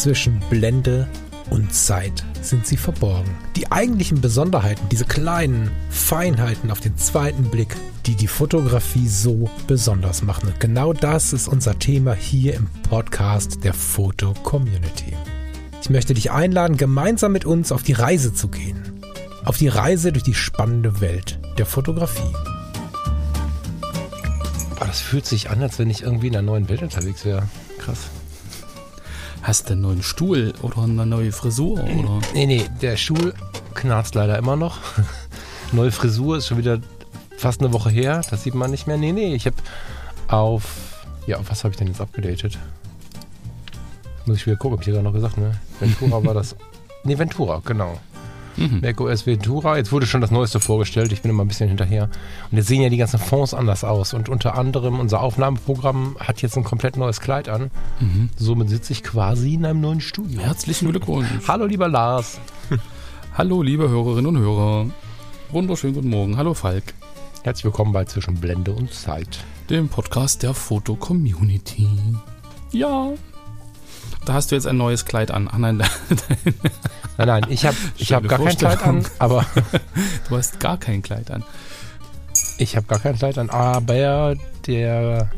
Zwischen Blende und Zeit sind sie verborgen. Die eigentlichen Besonderheiten, diese kleinen Feinheiten auf den zweiten Blick, die die Fotografie so besonders machen. Und genau das ist unser Thema hier im Podcast der Foto Community. Ich möchte dich einladen, gemeinsam mit uns auf die Reise zu gehen. Auf die Reise durch die spannende Welt der Fotografie. Oh, das fühlt sich an, als wenn ich irgendwie in einer neuen Welt unterwegs wäre. Krass. Hast du einen neuen Stuhl oder eine neue Frisur? Oder? Nee, nee, der Stuhl knarzt leider immer noch. Neue Frisur ist schon wieder fast eine Woche her. Das sieht man nicht mehr. Nee, nee, ich habe auf. Ja, auf was habe ich denn jetzt abgedatet? Muss ich wieder gucken, hab ich ja noch gesagt, ne? Ventura war das. Nee, Ventura, genau. Mhm. macOS Ventura. Jetzt wurde schon das Neueste vorgestellt. Ich bin immer ein bisschen hinterher. Und jetzt sehen ja die ganzen Fonds anders aus. Und unter anderem unser Aufnahmeprogramm hat jetzt ein komplett neues Kleid an. Mhm. Somit sitze ich quasi in einem neuen Studio. Herzlichen Glückwunsch. Hallo, lieber Lars. Hallo, liebe Hörerinnen und Hörer. Wunderschönen guten Morgen. Hallo, Falk. Herzlich willkommen bei Zwischen Blende und Zeit. Dem Podcast der Foto-Community. Ja. Da hast du jetzt ein neues Kleid an. Ach nein, Nein, nein, ich habe ich hab gar kein Kleid an, aber du hast gar kein Kleid an. ich habe gar kein Kleid an, aber der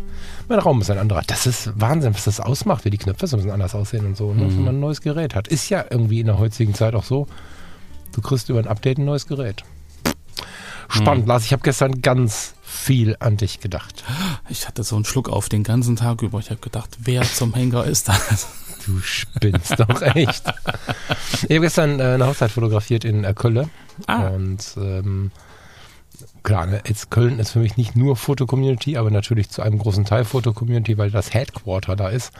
mein Raum ist ein anderer. Das ist Wahnsinn, was das ausmacht, wie die Knöpfe so ein bisschen anders aussehen und so, ne? Mhm. wenn man ein neues Gerät hat. Ist ja irgendwie in der heutigen Zeit auch so. Du kriegst über ein Update ein neues Gerät. Spannend, Mhm. Lars. Ich habe gestern ganz viel an dich gedacht. Ich hatte so einen Schluck auf den ganzen Tag über. Ich habe gedacht, wer zum Henker ist das? Du spinnst doch echt. Ich habe gestern äh, eine Hochzeit fotografiert in äh, Köln. Ah. Und ähm, klar, ne, jetzt Köln ist für mich nicht nur Foto-Community, aber natürlich zu einem großen Teil Foto-Community, weil das Headquarter da ist.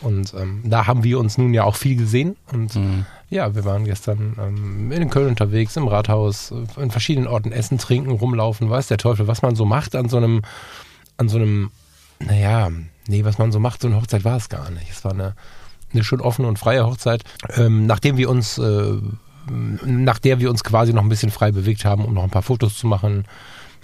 Und ähm, da haben wir uns nun ja auch viel gesehen. Und Mhm. ja, wir waren gestern ähm, in Köln unterwegs, im Rathaus, äh, in verschiedenen Orten essen, trinken, rumlaufen, weiß der Teufel, was man so macht an so einem, an so einem, naja, nee, was man so macht, so eine Hochzeit war es gar nicht. Es war eine, eine schön offene und freie Hochzeit, ähm, nachdem wir uns, äh, nach der wir uns quasi noch ein bisschen frei bewegt haben, um noch ein paar Fotos zu machen.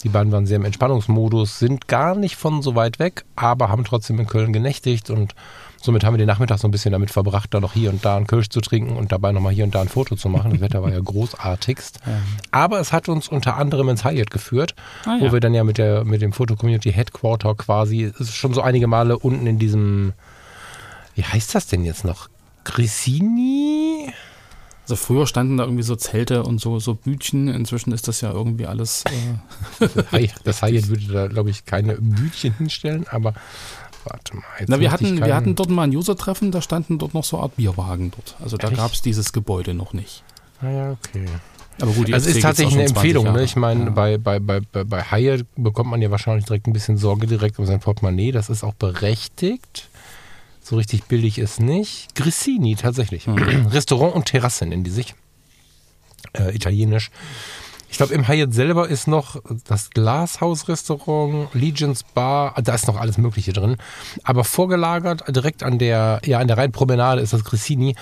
Die beiden waren sehr im Entspannungsmodus, sind gar nicht von so weit weg, aber haben trotzdem in Köln genächtigt und somit haben wir den Nachmittag so ein bisschen damit verbracht, da noch hier und da einen Kölsch zu trinken und dabei nochmal hier und da ein Foto zu machen. Das Wetter war ja großartigst. Aber es hat uns unter anderem ins Hyatt geführt, Ah, wo ja. wir dann ja mit, der, mit dem Foto-Community Headquarter quasi, schon so einige Male unten in diesem, wie heißt das denn jetzt noch? Grissini? Also früher standen da irgendwie so Zelte und so, so Bütchen. Inzwischen ist das ja irgendwie alles. Äh, Das Hyatt würde da, glaube ich, keine Bütchen hinstellen, aber warte mal. Na, wir hatten, wir hatten dort mal ein User-Treffen, da standen dort noch so eine Art Bierwagen dort. Also da gab es dieses Gebäude noch nicht. Ah ja, okay. Aber gut, Also jetzt ist tatsächlich eine geht's auch schon 20 Empfehlung. Ne? Ich meine, Ja. bei, bei, bei, bei, bei Hyatt bekommt man ja wahrscheinlich direkt ein bisschen Sorge direkt um sein Portemonnaie. Das ist auch berechtigt. So richtig billig ist nicht. Grissini tatsächlich. Mhm. Restaurant und Terrasse nennen die sich. Äh, italienisch. Ich glaube, im Hyatt selber ist noch das Glashaus-Restaurant, Legions Bar, da ist noch alles Mögliche drin. Aber vorgelagert, direkt an der, ja, an der Rheinpromenade ist das Grissini.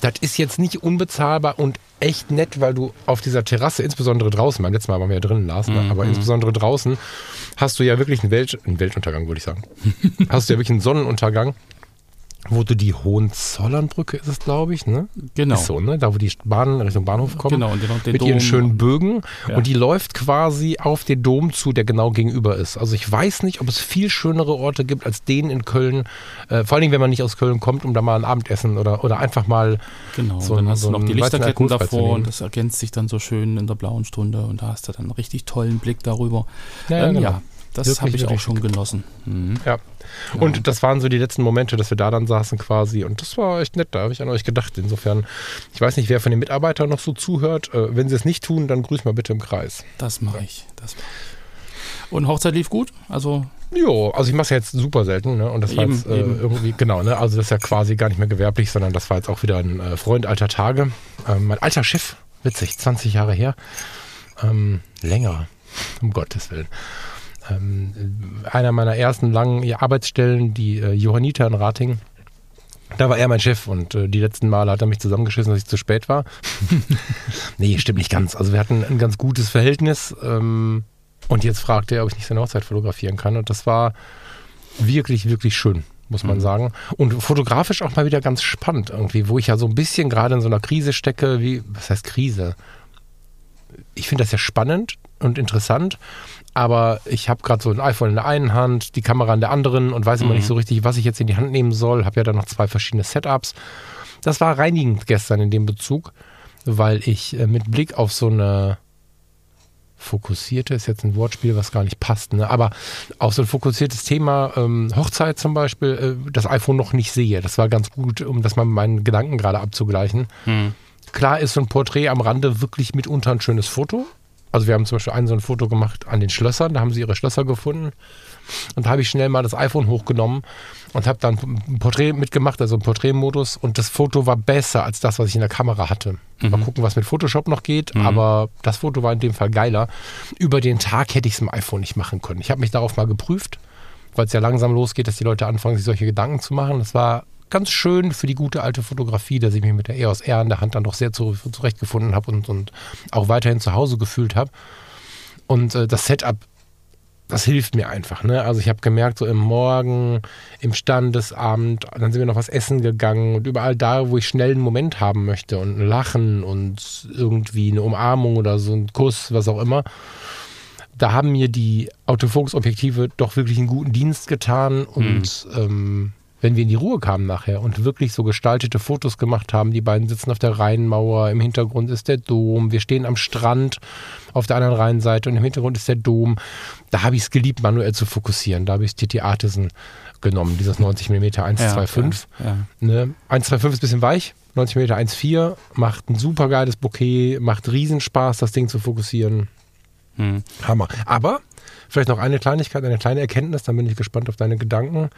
Das ist jetzt nicht unbezahlbar und echt nett, weil du auf dieser Terrasse, insbesondere draußen, beim letzten Mal waren wir ja drinnen, Lars, ne? aber insbesondere draußen, hast du ja wirklich einen, Welt, einen Weltuntergang, würde ich sagen. hast du ja wirklich einen Sonnenuntergang, wo du die Hohenzollernbrücke ist es, glaube ich, ne? Genau. Ist so, ne? Da, wo die Bahn Richtung Bahnhof kommen. Genau, und den- den mit ihren Dom. schönen Bögen. Ja. Und die läuft quasi auf den Dom zu, der genau gegenüber ist. Also ich weiß nicht, ob es viel schönere Orte gibt als den in Köln. Äh, vor allen Dingen, wenn man nicht aus Köln kommt, um da mal ein Abendessen oder, oder einfach mal Genau, so und dann hast so du noch die Lichterketten davor und das ergänzt sich dann so schön in der blauen Stunde und da hast du dann einen richtig tollen Blick darüber. Ja, ja, ähm, genau. ja das habe ich auch schon genossen. Mhm. Ja. Und das waren so die letzten Momente, dass wir da dann saßen quasi. Und das war echt nett, da habe ich an euch gedacht. Insofern, ich weiß nicht, wer von den Mitarbeitern noch so zuhört. Äh, wenn sie es nicht tun, dann grüß mal bitte im Kreis. Das mache ich. Das mach ich. Und Hochzeit lief gut? Also, Jo, also ich mache es ja jetzt super selten, ne? Und das war Eben, jetzt äh, irgendwie, genau, ne? Also das ist ja quasi gar nicht mehr gewerblich, sondern das war jetzt auch wieder ein äh, Freund alter Tage. Ähm, mein alter Chef, witzig, 20 Jahre her. Ähm, länger, um Gottes Willen. Ähm, einer meiner ersten langen Arbeitsstellen, die äh, Johanniter in Rating. Da war er mein Chef und äh, die letzten Male hat er mich zusammengeschissen, dass ich zu spät war. nee, stimmt nicht ganz. Also wir hatten ein ganz gutes Verhältnis. Ähm, und jetzt fragte er, ob ich nicht seine Hochzeit fotografieren kann. Und das war wirklich, wirklich schön. muss man sagen. Und fotografisch auch mal wieder ganz spannend irgendwie, wo ich ja so ein bisschen gerade in so einer Krise stecke, wie, was heißt Krise? Ich finde das ja spannend und interessant, aber ich habe gerade so ein iPhone in der einen Hand, die Kamera in der anderen und weiß immer Mhm. nicht so richtig, was ich jetzt in die Hand nehmen soll. Habe ja dann noch zwei verschiedene Setups. Das war reinigend gestern in dem Bezug, weil ich äh, mit Blick auf so eine fokussierte, ist jetzt ein Wortspiel, was gar nicht passt, ne? aber auf so ein fokussiertes Thema, ähm, Hochzeit zum Beispiel, äh, das iPhone noch nicht sehe. Das war ganz gut, um das mal mit meinen Gedanken gerade abzugleichen. Hm. Klar ist so ein Porträt am Rande wirklich mitunter ein schönes Foto. Also wir haben zum Beispiel ein so ein Foto gemacht an den Schlössern, da haben sie ihre Schlösser gefunden. Und da habe ich schnell mal das iPhone hochgenommen und habe dann ein Porträt mitgemacht, also einen Porträtmodus. Und das Foto war besser als das, was ich in der Kamera hatte. Mal gucken, was mit Photoshop noch geht. Aber das Foto war in dem Fall geiler. Über den Tag hätte ich es im iPhone nicht machen können. Ich habe mich darauf mal geprüft, weil es ja langsam losgeht, dass die Leute anfangen, sich solche Gedanken zu machen. Das war ganz schön für die gute alte Fotografie, dass ich mich mit der EOS R in der Hand dann doch sehr zu, zurechtgefunden habe und, und auch weiterhin zu Hause gefühlt habe. Und äh, das Setup, das hilft mir einfach. Ne? Also ich habe gemerkt, so im Morgen, im Standesamt, dann sind wir noch was essen gegangen und überall da, wo ich schnell einen Moment haben möchte und ein Lachen und irgendwie eine Umarmung oder so ein Kuss, was auch immer. Da haben mir die Autofokus-Objektive doch wirklich einen guten Dienst getan und ähm, wenn wir in die Ruhe kamen nachher und wirklich so gestaltete Fotos gemacht haben, die beiden sitzen auf der Rheinmauer, im Hintergrund ist der Dom, wir stehen am Strand auf der anderen Rheinseite und im Hintergrund ist der Dom. Da habe ich es geliebt, manuell zu fokussieren. Da habe ich TT Artisan genommen, dieses 90 mm 125. Ja, ja. Ne? 125 ist ein bisschen weich, 90 mm 1.4 macht ein super geiles Bouquet, macht Riesenspaß, das Ding zu fokussieren. Hm. Hammer. Aber vielleicht noch eine Kleinigkeit, eine kleine Erkenntnis, dann bin ich gespannt auf deine Gedanken.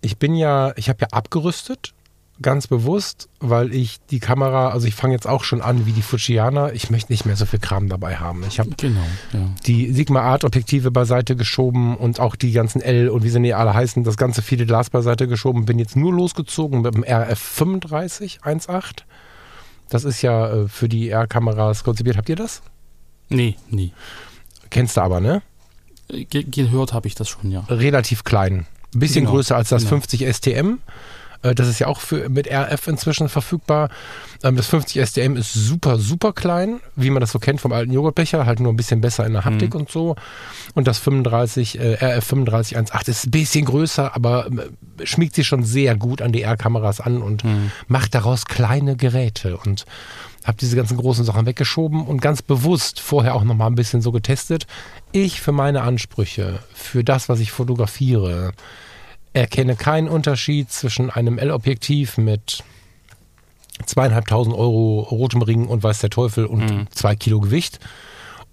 Ich bin ja, ich habe ja abgerüstet, ganz bewusst, weil ich die Kamera, also ich fange jetzt auch schon an wie die Fujiana, ich möchte nicht mehr so viel Kram dabei haben. Ich habe Genau, ja. die Sigma Art Objektive beiseite geschoben und auch die ganzen L und wie sie nicht alle heißen, das ganze viele Glas beiseite geschoben. Bin jetzt nur losgezogen mit dem RF 35 1.8. Das ist ja äh, für die R-Kameras konzipiert. Habt ihr das? Nee, nie. Kennst du aber, ne? Ge gehört habe ich das schon, ja. relativ klein. Ein bisschen Genau, größer als das genau. 50 STM. Äh, Das ist ja auch für, mit RF inzwischen verfügbar. Ähm, Das 50 STM ist super, super klein, wie man das so kennt vom alten Joghurtbecher, halt nur ein bisschen besser in der Haptik Mhm. und so. Und das 35, äh, RF 35 1.8 ist ein bisschen größer, aber äh, schmiegt sich schon sehr gut an die R-Kameras an und Mhm. macht daraus kleine Geräte. Und habe diese ganzen großen Sachen weggeschoben und ganz bewusst vorher auch nochmal ein bisschen so getestet. Ich für meine Ansprüche, für das, was ich fotografiere, erkenne keinen Unterschied zwischen einem L-Objektiv mit zweieinhalbtausend Euro rotem Ring und weiß der Teufel und zwei Kilo Gewicht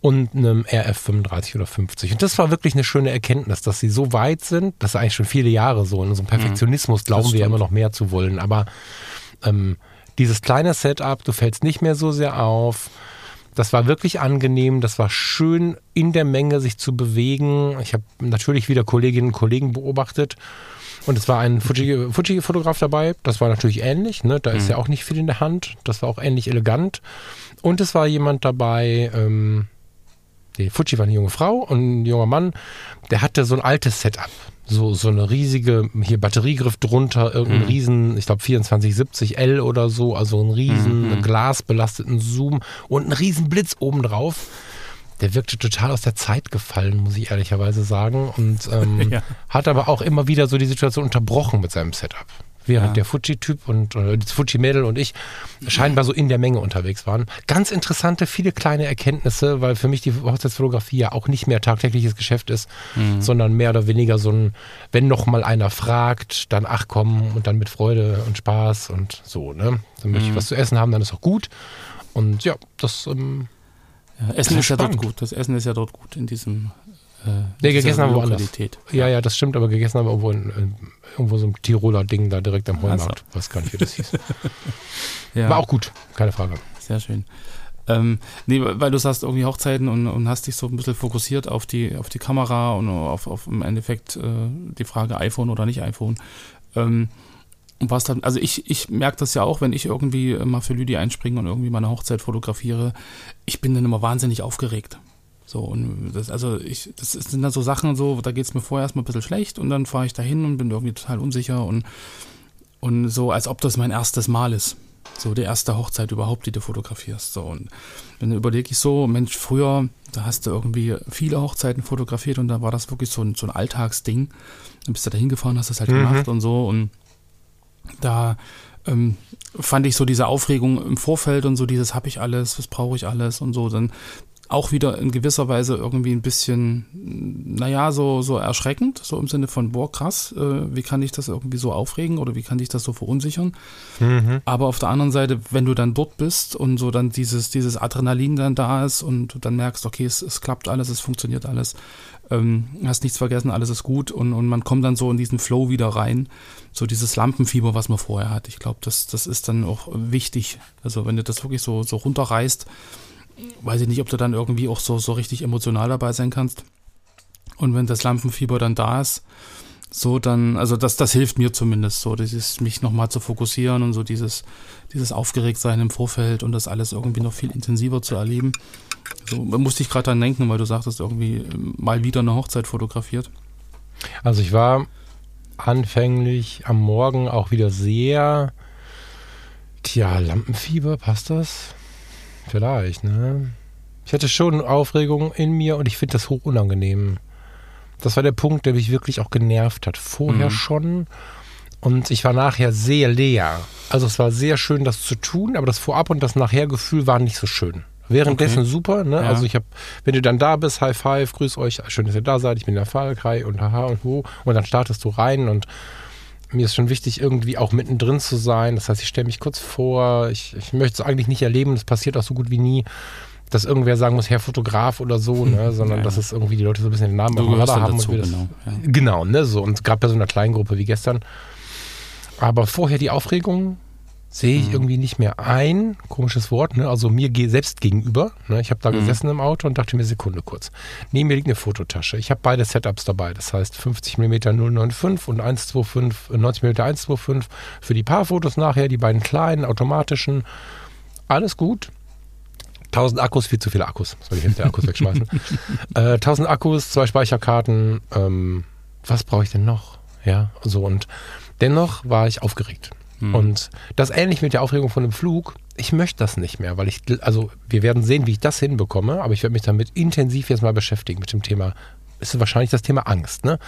und einem RF 35 oder 50. Und das war wirklich eine schöne Erkenntnis, dass sie so weit sind, das ist eigentlich schon viele Jahre so. In so einem Perfektionismus glauben wir immer noch mehr zu wollen. Aber ähm, dieses kleine Setup, du fällst nicht mehr so sehr auf. Das war wirklich angenehm, das war schön in der Menge sich zu bewegen. Ich habe natürlich wieder Kolleginnen und Kollegen beobachtet und es war ein Fuji- Fuji-Fotograf dabei. Das war natürlich ähnlich, ne? da ist ja auch nicht viel in der Hand. Das war auch ähnlich elegant. Und es war jemand dabei, ähm, die Fuji war eine junge Frau und ein junger Mann, der hatte so ein altes Setup. So, so eine riesige, hier Batteriegriff drunter, irgendein riesen, ich glaube 2470L oder so, also einen riesen glasbelasteten Zoom und einen riesen Blitz obendrauf. Der wirkte total aus der Zeit gefallen, muss ich ehrlicherweise sagen. Und ähm, Ja. hat aber auch immer wieder so die Situation unterbrochen mit seinem Setup. Während Ja. der Fuji-Typ und äh, das Fuji-Mädel und ich scheinbar so in der Menge unterwegs waren. Ganz interessante, viele kleine Erkenntnisse, weil für mich die Hochzeitsfotografie ja auch nicht mehr tagtägliches Geschäft ist, sondern mehr oder weniger so ein, wenn noch mal einer fragt, dann ach komm und dann mit Freude und Spaß und so, ne? Dann möchte ich was zu essen haben, dann ist auch gut. Und ja, das ähm, ja Essen ist ist ja dort gut. Das Essen ist ja dort gut in diesem. Äh, Nee, gegessen haben wir woanders. Ja, ja, das stimmt, aber gegessen haben wir irgendwo, in, irgendwo so ein Tiroler Ding da direkt am Heumarkt. Weiß gar nicht, wie das hieß. Ja. War auch gut, keine Frage. Sehr schön. Ähm, nee, weil du sagst irgendwie Hochzeiten und, und hast dich so ein bisschen fokussiert auf die, auf die Kamera und auf, auf im Endeffekt äh, die Frage iPhone oder nicht iPhone. Ähm, und was dann, also ich, ich merke das ja auch, wenn ich irgendwie mal für Lüdi einspringe und irgendwie meine Hochzeit fotografiere, ich bin dann immer wahnsinnig aufgeregt. So, und das, also ich, das sind dann so Sachen so, da geht es mir vorher erstmal ein bisschen schlecht und dann fahre ich dahin und bin irgendwie total unsicher und, und so, als ob das mein erstes Mal ist. So die erste Hochzeit überhaupt, die du fotografierst. So, und dann überlege ich so, Mensch, früher, da hast du irgendwie viele Hochzeiten fotografiert und da war das wirklich so ein, so ein Alltagsding. Dann bist du da hingefahren, hast das halt mhm. gemacht und so und da ähm, fand ich so diese Aufregung im Vorfeld und so dieses, habe ich alles, was brauche ich alles und so, dann auch wieder in gewisser Weise irgendwie ein bisschen, naja, so, so erschreckend, so im Sinne von, boah, krass, äh, wie kann ich das irgendwie so aufregen oder wie kann ich das so verunsichern? Mhm. Aber auf der anderen Seite, wenn du dann dort bist und so dann dieses, dieses Adrenalin dann da ist und du dann merkst, okay, es, es klappt alles, es funktioniert alles, ähm, hast nichts vergessen, alles ist gut und, und man kommt dann so in diesen Flow wieder rein, so dieses Lampenfieber, was man vorher hat. Ich glaube, das, das ist dann auch wichtig. Also wenn du das wirklich so, so runterreißt, weiß ich nicht, ob du dann irgendwie auch so, so richtig emotional dabei sein kannst. Und wenn das Lampenfieber dann da ist, so dann, also das, das hilft mir zumindest so, dieses mich nochmal zu fokussieren und so dieses, dieses Aufgeregtsein im Vorfeld und das alles irgendwie noch viel intensiver zu erleben. So musste ich gerade dran denken, weil du sagtest, irgendwie mal wieder eine Hochzeit fotografiert. Also ich war anfänglich am Morgen auch wieder sehr, tja, Lampenfieber, passt das? Vielleicht, ne? Ich hatte schon Aufregung in mir und ich finde das hoch unangenehm. Das war der Punkt, der mich wirklich auch genervt hat. Vorher mhm. schon. Und ich war nachher sehr leer. Also es war sehr schön, das zu tun, aber das Vorab- und das Nachher-Gefühl war nicht so schön. Währenddessen okay. super, ne? Ja. Also ich habe, wenn du dann da bist, High Five, grüß euch, schön, dass ihr da seid, ich bin der Fall, Kai und haha und wo. Und dann startest du rein und mir ist schon wichtig, irgendwie auch mittendrin zu sein. Das heißt, ich stelle mich kurz vor, ich, ich möchte es eigentlich nicht erleben, das passiert auch so gut wie nie, dass irgendwer sagen muss, Herr Fotograf oder so, ne? sondern ja, dass es irgendwie die Leute so ein bisschen den Namen auf haben. Dazu, und das, genau, ja. genau, ne? So, und gerade bei so einer kleinen Gruppe wie gestern. Aber vorher die Aufregung, sehe ich mhm. irgendwie nicht mehr ein. Komisches Wort, ne? Also mir selbst gegenüber. Ne? Ich habe da mhm. gesessen im Auto und dachte mir, Sekunde kurz. Neben mir liegt eine Fototasche. Ich habe beide Setups dabei. Das heißt 50 mm 095 und 125, 90 mm 125 für die Paarfotos nachher, die beiden kleinen automatischen. Alles gut. 1000 Akkus, viel zu viele Akkus. Soll ich jetzt die Akkus wegschmeißen? äh, 1000 Akkus, zwei Speicherkarten. Ähm, was brauche ich denn noch? Ja, so und dennoch war ich aufgeregt. Mhm. Und das ähnlich mit der Aufregung von dem Flug. Ich möchte das nicht mehr, weil ich, also wir werden sehen, wie ich das hinbekomme, aber ich werde mich damit intensiv jetzt mal beschäftigen mit dem Thema. Ist wahrscheinlich das Thema Angst, ne?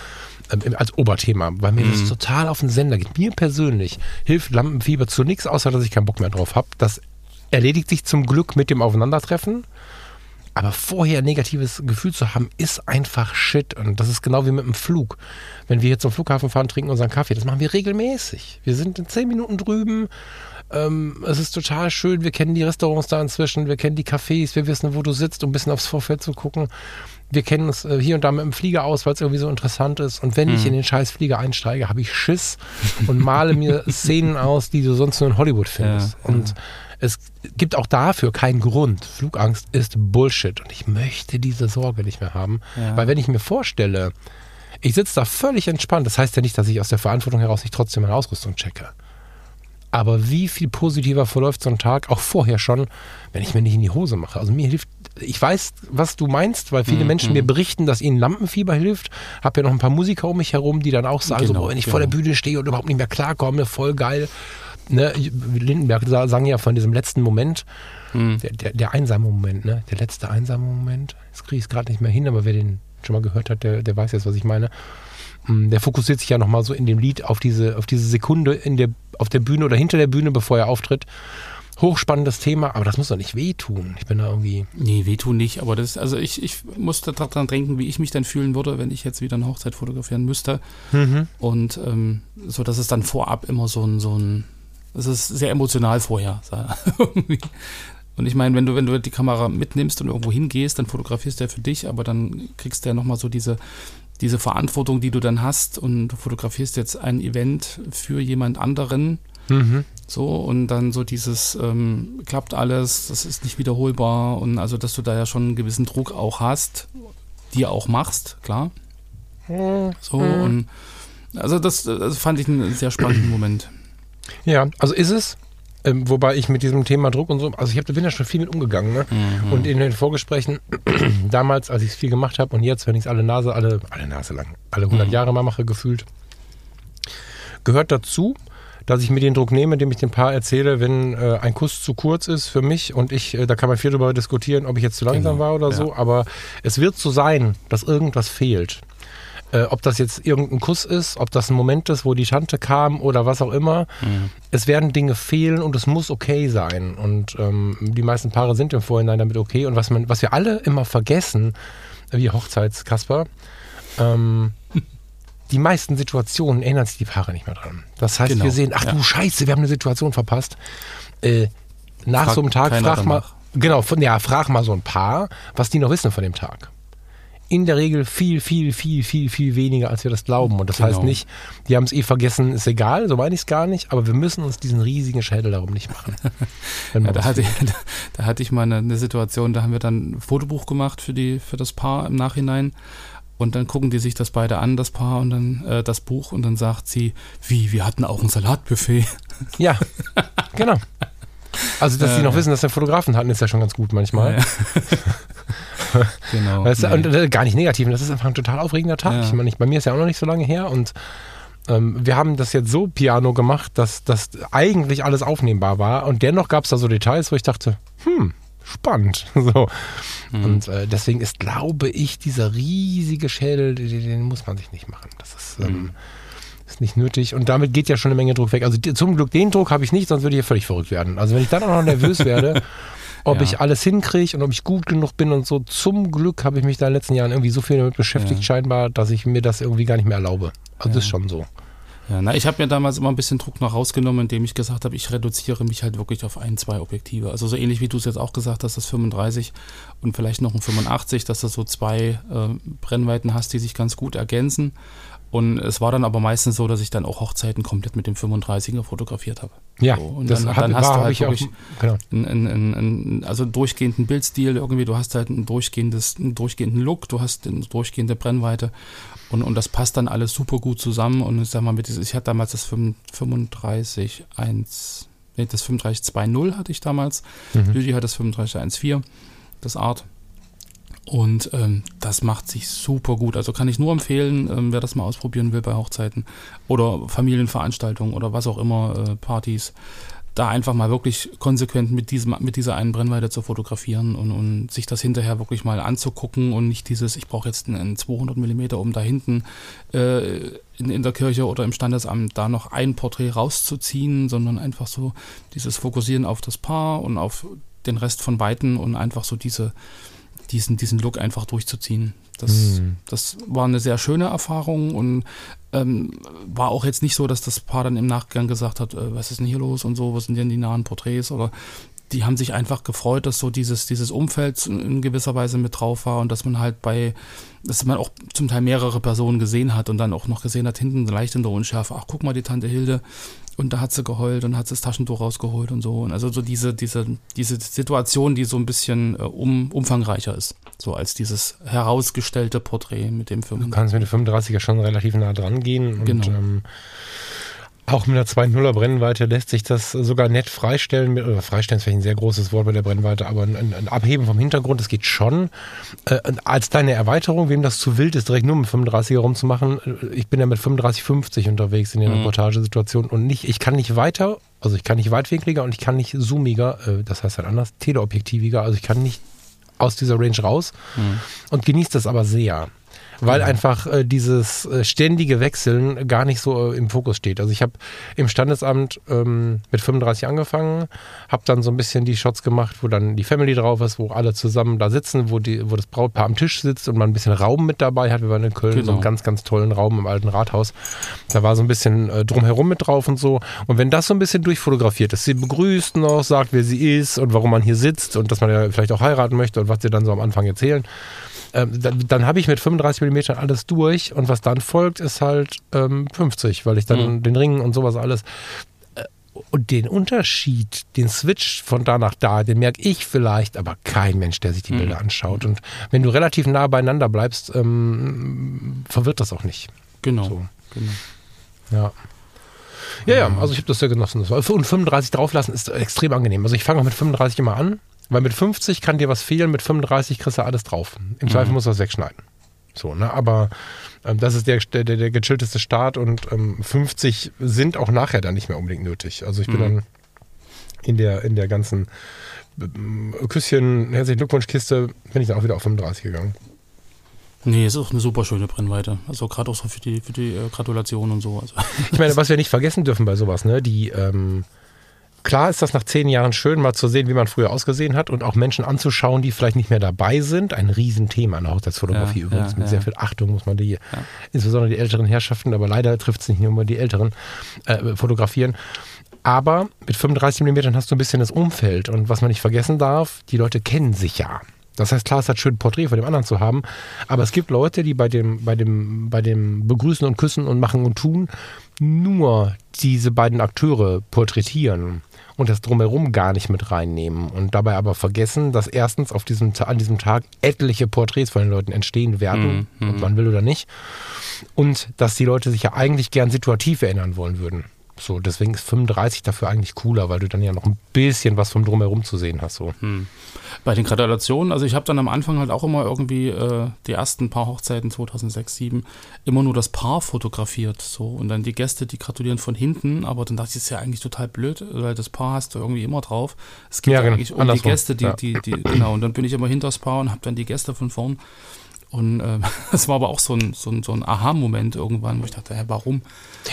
Ähm, als Oberthema, weil mir mhm. das total auf den Sender geht. Mir persönlich hilft Lampenfieber zu nichts, außer dass ich keinen Bock mehr drauf habe. Das erledigt sich zum Glück mit dem Aufeinandertreffen. Aber vorher ein negatives Gefühl zu haben, ist einfach Shit. Und das ist genau wie mit dem Flug. Wenn wir jetzt zum Flughafen fahren, trinken unseren Kaffee, das machen wir regelmäßig. Wir sind in zehn Minuten drüben. Ähm, es ist total schön. Wir kennen die Restaurants da inzwischen. Wir kennen die Cafés. Wir wissen, wo du sitzt, um ein bisschen aufs Vorfeld zu gucken. Wir kennen es äh, hier und da mit dem Flieger aus, weil es irgendwie so interessant ist. Und wenn mhm. ich in den scheiß Flieger einsteige, habe ich Schiss und male mir Szenen aus, die du sonst nur in Hollywood findest. Ja, und ja es gibt auch dafür keinen Grund. Flugangst ist Bullshit und ich möchte diese Sorge nicht mehr haben. Ja. Weil wenn ich mir vorstelle, ich sitze da völlig entspannt, das heißt ja nicht, dass ich aus der Verantwortung heraus nicht trotzdem meine Ausrüstung checke. Aber wie viel positiver verläuft so ein Tag, auch vorher schon, wenn ich mir nicht in die Hose mache. Also mir hilft, ich weiß, was du meinst, weil viele mhm. Menschen mir berichten, dass ihnen Lampenfieber hilft. Hab ja noch ein paar Musiker um mich herum, die dann auch sagen, genau, so, wenn ich genau. vor der. Bühne stehe und überhaupt nicht mehr klarkomme, voll geil ne, Lindenberg sang ja von diesem letzten Moment, mhm. der, der, der, einsame Moment, ne? Der letzte einsame Moment. Jetzt kriege ich es gerade nicht mehr hin, aber wer den schon mal gehört hat, der, der weiß jetzt, was ich meine. Hm, der fokussiert sich ja nochmal so in dem Lied auf diese, auf diese Sekunde in der, auf der Bühne oder hinter der Bühne, bevor er auftritt. Hochspannendes Thema, aber das muss doch nicht wehtun. Ich bin da irgendwie. Nee, wehtun nicht, aber das, also ich, ich musste daran denken, wie ich mich dann fühlen würde, wenn ich jetzt wieder eine Hochzeit fotografieren müsste. Mhm. Und ähm, so, dass es dann vorab immer so ein, so ein es ist sehr emotional vorher. und ich meine, wenn du, wenn du die Kamera mitnimmst und irgendwo hingehst, dann fotografierst du ja für dich, aber dann kriegst du ja nochmal so diese, diese Verantwortung, die du dann hast und du fotografierst jetzt ein Event für jemand anderen. Mhm. So, und dann so dieses, ähm, klappt alles, das ist nicht wiederholbar und also, dass du da ja schon einen gewissen Druck auch hast, dir auch machst, klar. Mhm. So, und also das, das fand ich einen sehr spannenden Moment. Ja, also ist es. Ähm, wobei ich mit diesem Thema Druck und so, also ich hab, bin da schon viel mit umgegangen. Ne? Mhm. Und in den Vorgesprächen, damals, als ich es viel gemacht habe und jetzt, wenn ich es alle Nase, alle, alle Nase lang, alle 100 Mhm. Jahre mal mache, gefühlt, gehört dazu, dass ich mir den Druck nehme, indem ich dem Paar erzähle, wenn äh, ein Kuss zu kurz ist für mich und ich, äh, da kann man viel darüber diskutieren, ob ich jetzt zu langsam Genau, war oder ja. so, aber es wird so sein, dass irgendwas fehlt. Äh, ob das jetzt irgendein Kuss ist, ob das ein Moment ist, wo die Tante kam oder was auch immer. Mhm. Es werden Dinge fehlen und es muss okay sein. Und ähm, die meisten Paare sind im Vorhinein damit okay. Und was, man, was wir alle immer vergessen, wie Hochzeitskasper, ähm, die meisten Situationen erinnern sich die Paare nicht mehr dran. Das heißt, Genau, wir sehen, ach ja. du Scheiße, wir haben eine Situation verpasst. Äh, nach Fragt so einem Tag frag mal, genau, von, ja, frag mal so ein Paar, was die noch wissen von dem Tag. In der Regel viel, viel, viel, viel, viel weniger, als wir das glauben. Und das Genau. heißt nicht, die haben es eh vergessen, ist egal, so meine ich es gar nicht, aber wir müssen uns diesen riesigen Schädel darum nicht machen. Ja, da, hatte ich, will. da hatte ich mal eine, eine Situation, da haben wir dann ein Fotobuch gemacht für, die, für das Paar im Nachhinein. Und dann gucken die sich das beide an, das Paar, und dann äh, das Buch, und dann sagt sie, wie, wir hatten auch ein Salatbuffet. ja, genau. Also, dass die noch ja. wissen, dass wir Fotografen hatten, ist ja schon ganz gut manchmal. Ja. genau. Weißt du, nee. Und äh, gar nicht negativ. und Das ist einfach ein total aufregender Tag. Ja. Ich meine, ich, bei mir ist ja auch noch nicht so lange her und ähm, wir haben das jetzt so piano gemacht, dass das eigentlich alles aufnehmbar war. Und dennoch gab es da so Details, wo ich dachte, hm, spannend. So. Mhm. Und äh, deswegen ist, glaube ich, dieser riesige Schädel, den, den muss man sich nicht machen. Das ist, ähm, Mhm. ist nicht nötig. Und damit geht ja schon eine Menge Druck weg. Also die, zum Glück den Druck habe ich nicht, sonst würde ich ja völlig verrückt werden. Also wenn ich dann auch noch nervös werde, ob Ja. ich alles hinkriege und ob ich gut genug bin und so. Zum Glück habe ich mich da in den letzten Jahren irgendwie so viel damit beschäftigt, Ja. scheinbar, dass ich mir das irgendwie gar nicht mehr erlaube. Also das ist schon so. Ja, na, ich habe mir damals immer ein bisschen Druck noch rausgenommen, indem ich gesagt habe, ich reduziere mich halt wirklich auf ein, zwei Objektive. Also so ähnlich wie du es jetzt auch gesagt hast, das 35 und vielleicht noch ein 85, dass du so zwei äh, Brennweiten hast, die sich ganz gut ergänzen. Und es war dann aber meistens so, dass ich dann auch Hochzeiten komplett mit dem 35er fotografiert habe. Ja, So, und das dann- hat, dann hast war, du halt ich auch. wirklich- Genau. Ein, ein, ein, ein, also durchgehenden Bildstil irgendwie, du hast halt ein durchgehendes, einen durchgehenden Look, du hast eine durchgehende Brennweite und, und das passt dann alles super gut zusammen und ich sag mal, mit ich hatte damals das 35 1, nee, das 35 2.0 hatte ich damals, Mhm. Lüdi hat das 35 1.4, das Art und ähm, das macht sich super gut. Also kann ich nur empfehlen, ähm, wer das mal ausprobieren will bei Hochzeiten oder Familienveranstaltungen oder was auch immer, äh, Partys, da einfach mal wirklich konsequent mit, diesem, mit dieser einen Brennweite zu fotografieren und, und sich das hinterher wirklich mal anzugucken und nicht dieses, ich brauche jetzt einen 200 Millimeter, um da hinten äh, in, in der Kirche oder im Standesamt da noch ein Porträt rauszuziehen, sondern einfach so dieses Fokussieren auf das Paar und auf den Rest von Weiten und einfach so diese, diesen, diesen Look einfach durchzuziehen. Das, Mhm. das war eine sehr schöne Erfahrung und ähm, war auch jetzt nicht so, dass das Paar dann im Nachgang gesagt hat, äh, was ist denn hier los und so, was sind denn die nahen Porträts oder die haben sich einfach gefreut, dass so dieses, dieses Umfeld in gewisser Weise mit drauf war und dass man halt bei, dass man auch zum Teil mehrere Personen gesehen hat und dann auch noch gesehen hat, hinten leicht in der Unschärfe, ach guck mal, die Tante Hilde und da hat sie geheult und hat sie das Taschentuch rausgeholt und so. Und also so diese, diese, diese Situation, die so ein bisschen äh, um, umfangreicher ist. So als dieses herausgestellte Porträt mit dem Du 35. kannst mit dem 35er schon relativ nah dran gehen. Und, Genau. ähm, auch mit einer 2.0er Brennweite lässt sich das sogar nett freistellen. Mit, oder freistellen ist vielleicht ein sehr großes Wort bei der Brennweite, aber ein, ein Abheben vom Hintergrund, das geht schon. Äh, als deine Erweiterung, wem das zu wild ist, direkt nur mit 35er rumzumachen, äh, ich bin ja mit 35,50 unterwegs in den Mhm. Reportagesituationen und nicht, ich kann nicht weiter, also ich kann nicht weitwinkliger und ich kann nicht zoomiger, äh, das heißt halt anders, teleobjektiviger, also ich kann nicht aus dieser Range raus Mhm. und genießt das aber sehr. Weil Mhm. einfach äh, dieses äh, ständige Wechseln gar nicht so äh, im Fokus steht. Also ich habe im Standesamt ähm, mit 35 angefangen, habe dann so ein bisschen die Shots gemacht, wo dann die Family drauf ist, wo alle zusammen da sitzen, wo, die, wo das Brautpaar am Tisch sitzt und man ein bisschen Raum mit dabei hat. Wir waren in Köln, so Genau. einen ganz, ganz tollen Raum im alten Rathaus. Da war so ein bisschen äh, drumherum mit drauf und so. Und wenn das so ein bisschen durchfotografiert ist, sie begrüßt noch, sagt, wer sie ist und warum man hier sitzt und dass man ja vielleicht auch heiraten möchte und was sie dann so am Anfang erzählen, ähm, dann, dann habe ich mit 35 mm alles durch und was dann folgt, ist halt ähm, 50, weil ich dann Mhm. den Ring und sowas alles. äh, Und den Unterschied, den Switch von da nach da, den merke ich vielleicht, aber kein Mensch, der sich die Mhm. Bilder anschaut. Und wenn du relativ nah beieinander bleibst, ähm, verwirrt das auch nicht. Genau. So. genau. Ja. Ja, ja, also ich habe das sehr genossen. Und 35 drauflassen ist extrem angenehm. Also ich fange auch mit 35 immer an, weil mit 50 kann dir was fehlen, mit 35 kriegst du alles drauf. Im Zweifel musst du was wegschneiden. So, ne? Aber ähm, das ist der, der, der, gechillteste Start und ähm, 50 sind auch nachher dann nicht mehr unbedingt nötig. Also ich bin dann in der, in der ganzen ähm, Küsschen, herzlichen Glückwunschkiste, bin ich dann auch wieder auf 35 gegangen. Nee, ist auch eine super schöne Brennweite. Also gerade auch so für die, für die äh, Gratulation und so. Also, Ich meine, was wir nicht vergessen dürfen bei sowas, ne, die, ähm, klar ist das nach zehn Jahren schön, mal zu sehen, wie man früher ausgesehen hat und auch Menschen anzuschauen, die vielleicht nicht mehr dabei sind. Ein Riesenthema in der Hochzeitsfotografie Ja, übrigens. ja, mit ja. sehr viel Achtung muss man die, insbesondere die älteren Herrschaften, aber leider trifft es nicht nur die älteren, äh, fotografieren. Aber mit 35 mm hast du ein bisschen das Umfeld. Und was man nicht vergessen darf, die Leute kennen sich ja. Das heißt, klar, es hat schön ein Porträt von dem anderen zu haben, aber es gibt Leute, die bei dem, bei dem, bei dem Begrüßen und Küssen und Machen und Tun nur diese beiden Akteure porträtieren und das drumherum gar nicht mit reinnehmen und dabei aber vergessen, dass erstens auf diesem, an diesem Tag etliche Porträts von den Leuten entstehen werden, ob man will oder nicht, und dass die Leute sich ja eigentlich gern situativ erinnern wollen würden. So, deswegen ist 35 dafür eigentlich cooler, weil du dann ja noch ein bisschen was vom Drumherum zu sehen hast. So. Bei den Gratulationen, also ich habe dann am Anfang halt auch immer irgendwie äh, die ersten paar Hochzeiten 2006, 2007 immer nur das Paar fotografiert so und dann die Gäste, die gratulieren von hinten, aber dann dachte ich, das ist ja eigentlich total blöd, weil das Paar hast du irgendwie immer drauf. Es geht Ja, ja, genau, eigentlich um andersrum, die Gäste, die, ja. die, die, genau, und dann bin ich immer hinter das Paar und habe dann die Gäste von vorn. Und äh, das war aber auch so ein, so ein, so ein Aha-Moment irgendwann, wo ich dachte, hä, warum?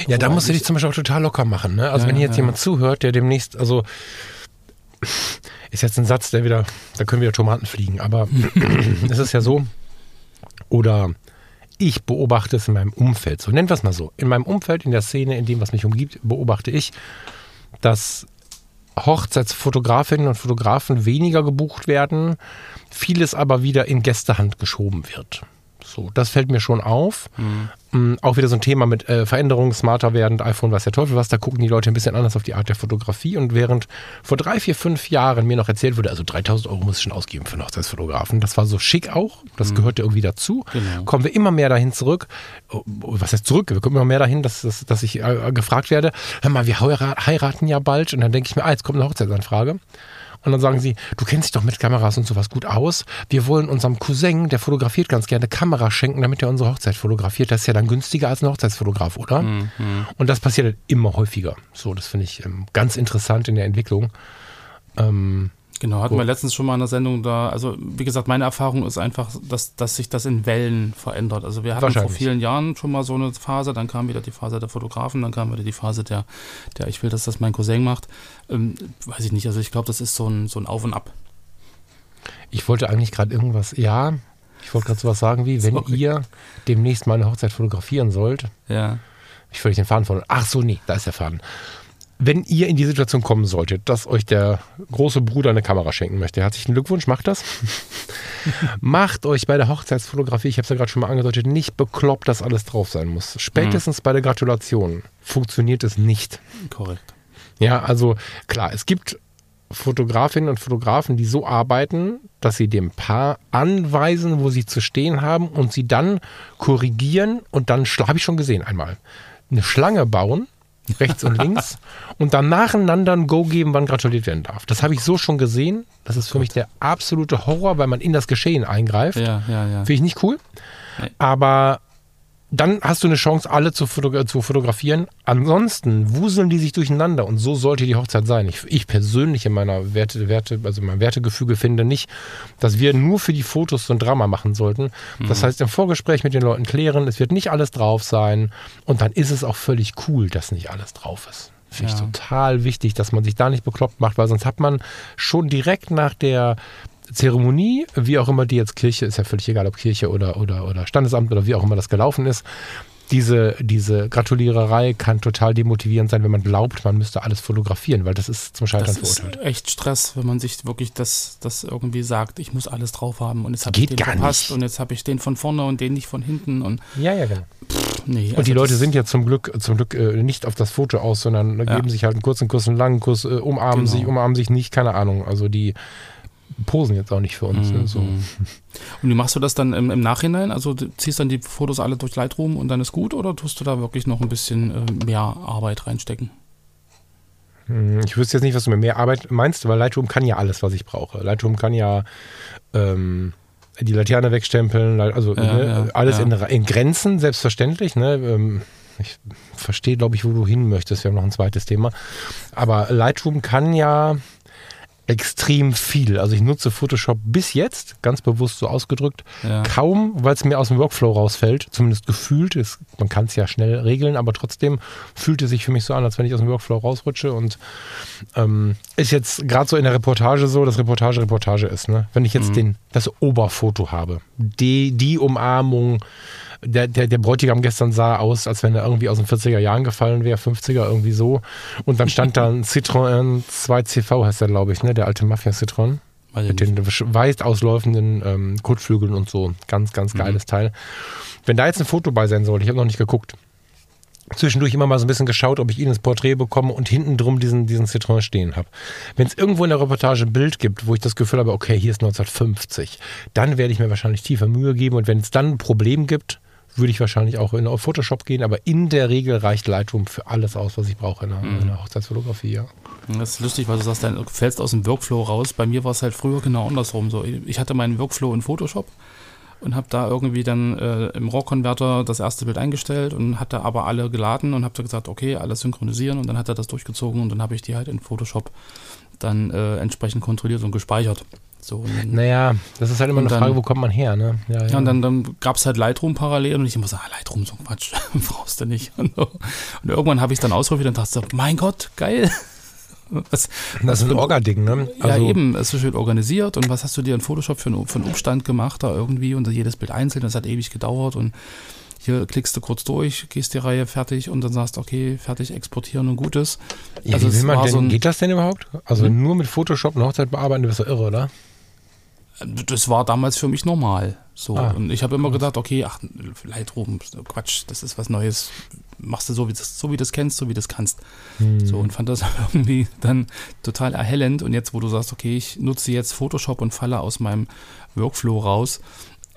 Ja, da musst du dich zum Beispiel auch total locker machen. Ne? Also Ja, wenn hier jetzt ja. jemand zuhört, der demnächst, also ist jetzt ein Satz, der wieder, da können wieder Tomaten fliegen, aber es ist ja so, oder ich beobachte es in meinem Umfeld, so nennen wir es mal so. In meinem Umfeld, in der Szene, in dem, was mich umgibt, beobachte ich, dass Hochzeitsfotografinnen und Fotografen weniger gebucht werden, vieles aber wieder in Gästehand geschoben wird. So, das fällt mir schon auf. Mm, Auch wieder so ein Thema mit äh, Veränderung, smarter werden, iPhone, weiß der Teufel was, da gucken die Leute ein bisschen anders auf die Art der Fotografie. Und während vor drei, vier, fünf Jahren mir noch erzählt wurde, also 3000 Euro muss ich schon ausgeben für einen Hochzeitsfotografen, das war so schick auch, das gehörte irgendwie dazu, Genau. kommen wir immer mehr dahin zurück. Oh, Was heißt zurück? Wir kommen immer mehr dahin, dass, dass, dass ich äh, gefragt werde, hör mal, wir heira- heiraten ja bald. Und dann denke ich mir, ah, jetzt kommt eine Hochzeitsanfrage. Und dann sagen sie, du kennst dich doch mit Kameras und sowas gut aus. Wir wollen unserem Cousin, der fotografiert ganz gerne, Kamera schenken, damit er unsere Hochzeit fotografiert. Das ist ja dann günstiger als ein Hochzeitsfotograf, oder? Und das passiert halt immer häufiger. So, das finde ich ähm, ganz interessant in der Entwicklung. Ähm, Genau, hatten wir letztens schon mal in der Sendung da. Also, wie gesagt, meine Erfahrung ist einfach, dass, dass sich das in Wellen verändert. Also, wir hatten vor vielen Jahren schon mal so eine Phase, dann kam wieder die Phase der Fotografen, dann kam wieder die Phase der, der ich will, dass das mein Cousin macht. Ähm, weiß ich nicht, also ich glaube, das ist so ein, so ein Auf und Ab. Ich wollte eigentlich gerade irgendwas, ja, ich wollte gerade sowas sagen wie, wenn Sorry. ihr demnächst mal eine Hochzeit fotografieren sollt, Ja. ich völlig den Faden von, ach so, nee, da ist der Faden. Wenn ihr in die Situation kommen solltet, dass euch der große Bruder eine Kamera schenken möchte, herzlichen Glückwunsch, macht das. macht euch bei der Hochzeitsfotografie, ich habe es ja gerade schon mal angedeutet, nicht bekloppt, dass alles drauf sein muss. Spätestens bei der Gratulation funktioniert es nicht. Korrekt. Ja, also klar, es gibt Fotografinnen und Fotografen, die so arbeiten, dass sie dem Paar anweisen, wo sie zu stehen haben und sie dann korrigieren und dann, habe ich schon gesehen einmal, eine Schlange bauen, rechts und links, und dann nacheinander ein Go geben, wann gratuliert werden darf. Das habe ich so schon gesehen. Das ist für mich der absolute Horror, weil man in das Geschehen eingreift. Ja, ja, ja. Finde ich nicht cool. Nee. Aber dann hast du eine Chance, alle zu, foto zu fotografieren. Ansonsten wuseln die sich durcheinander und so sollte die Hochzeit sein. Ich, ich persönlich in meiner Werte, Werte, also in meinem Wertegefüge finde nicht, dass wir nur für die Fotos so ein Drama machen sollten. Das heißt, im Vorgespräch mit den Leuten klären, es wird nicht alles drauf sein und dann ist es auch völlig cool, dass nicht alles drauf ist. Finde ich Ja. total wichtig, dass man sich da nicht bekloppt macht, weil sonst hat man schon direkt nach der Zeremonie, wie auch immer die jetzt Kirche, ist ja völlig egal, ob Kirche oder, oder, oder Standesamt oder wie auch immer das gelaufen ist. Diese, diese Gratuliererei kann total demotivierend sein, wenn man glaubt, man müsste alles fotografieren, weil das ist zum Scheitern Das ist verurteilt. echt Stress, wenn man sich wirklich das, das irgendwie sagt, ich muss alles drauf haben und jetzt habe ich den verpasst nicht. und jetzt habe ich den von vorne und den nicht von hinten und Ja, ja, genau. nee. Und also die Leute das- sind ja zum Glück, zum Glück äh, nicht auf das Foto aus, sondern Ja. geben sich halt einen kurzen Kuss, einen langen Kuss, äh, umarmen Genau. sich, umarmen sich nicht, keine Ahnung. Also die posen jetzt auch nicht für uns. Ne? So. Mhm. Und wie machst du das dann im, im, Nachhinein? Also du ziehst dann die Fotos alle durch Lightroom und dann ist gut oder tust du da wirklich noch ein bisschen äh, mehr Arbeit reinstecken? Hm, ich wüsste jetzt nicht, was du mit mehr Arbeit meinst, weil Lightroom kann ja alles, was ich brauche. Lightroom kann ja ähm, die Laterne wegstempeln, also ja, ne, ja, alles ja. In, in, Grenzen, selbstverständlich. Ne? Ähm, ich verstehe, glaube ich, wo du hin möchtest. Wir haben noch ein zweites Thema. Aber Lightroom kann ja extrem viel. Also ich nutze Photoshop bis jetzt, ganz bewusst so ausgedrückt, ja. kaum, weil es mir aus dem Workflow rausfällt, zumindest gefühlt. Ist, man kann es ja schnell regeln, aber trotzdem fühlt es sich für mich so an, als wenn ich aus dem Workflow rausrutsche. Und ähm, ist jetzt gerade so in der Reportage so, dass Reportage Reportage ist. Ne? Wenn ich jetzt mhm. den, das Oberfoto habe, die, die Umarmung, der, der, der Bräutigam gestern sah aus, als wenn er irgendwie aus den 40er Jahren gefallen wäre, 50er irgendwie so. Und dann stand da ein Citroën 2CV, heißt der, glaube ich, ne? Der alte Mafia Citroën. Mit den weit ausläufenden ähm, Kotflügeln und so. Ganz, ganz mhm. geiles mhm. Teil. Wenn da jetzt ein Foto bei sein soll, ich habe noch nicht geguckt. Zwischendurch immer mal so ein bisschen geschaut, ob ich ihn ins Porträt bekomme und hinten drum diesen, diesen Citroën stehen habe. Wenn es irgendwo in der Reportage ein Bild gibt, wo ich das Gefühl habe, okay, hier ist 1950, dann werde ich mir wahrscheinlich tiefer Mühe geben und wenn es dann ein Problem gibt, würde ich wahrscheinlich auch in Photoshop gehen, aber in der Regel reicht Lightroom für alles aus, was ich brauche in der, mhm. in der Hochzeitsfotografie, ja. Das ist lustig, weil du sagst, du fällst aus dem Workflow raus. Bei mir war es halt früher genau andersrum. So, ich hatte meinen Workflow in Photoshop und habe da irgendwie dann äh, im RAW-Converter das erste Bild eingestellt und hatte aber alle geladen und habe gesagt, okay, alles synchronisieren und dann hat er das durchgezogen und dann habe ich die halt in Photoshop dann äh, entsprechend kontrolliert und gespeichert. So, naja, das ist halt immer eine dann, Frage, wo kommt man her, ne? Ja, ja. ja und dann, dann gab es halt Lightroom parallel und ich immer so, ah, Lightroom, so Quatsch, brauchst du nicht. Und, so. und irgendwann habe ich es dann ausprobiert und dachte so, mein Gott, geil. Was, das ist ein Orga-Ding, ne? Also ja, eben, es ist schön organisiert und was hast du dir in Photoshop für einen, für einen Umstand gemacht da irgendwie und jedes Bild einzeln, das hat ewig gedauert und hier klickst du kurz durch, gehst die Reihe fertig und dann sagst, okay, fertig exportieren und gutes. Ja, also wie will man denn, so ein, geht das denn überhaupt? Also hm? nur mit Photoshop eine Hochzeit bearbeiten, du bist doch irre, oder? Das war damals für mich normal. So. Ah. Und ich habe immer gedacht, okay, ach, Lightroom, Quatsch, das ist was Neues. Machst du so, wie du so wie das kennst, so wie du das kannst. Hm. So und fand das irgendwie dann total erhellend. Und jetzt, wo du sagst, okay, ich nutze jetzt Photoshop und falle aus meinem Workflow raus,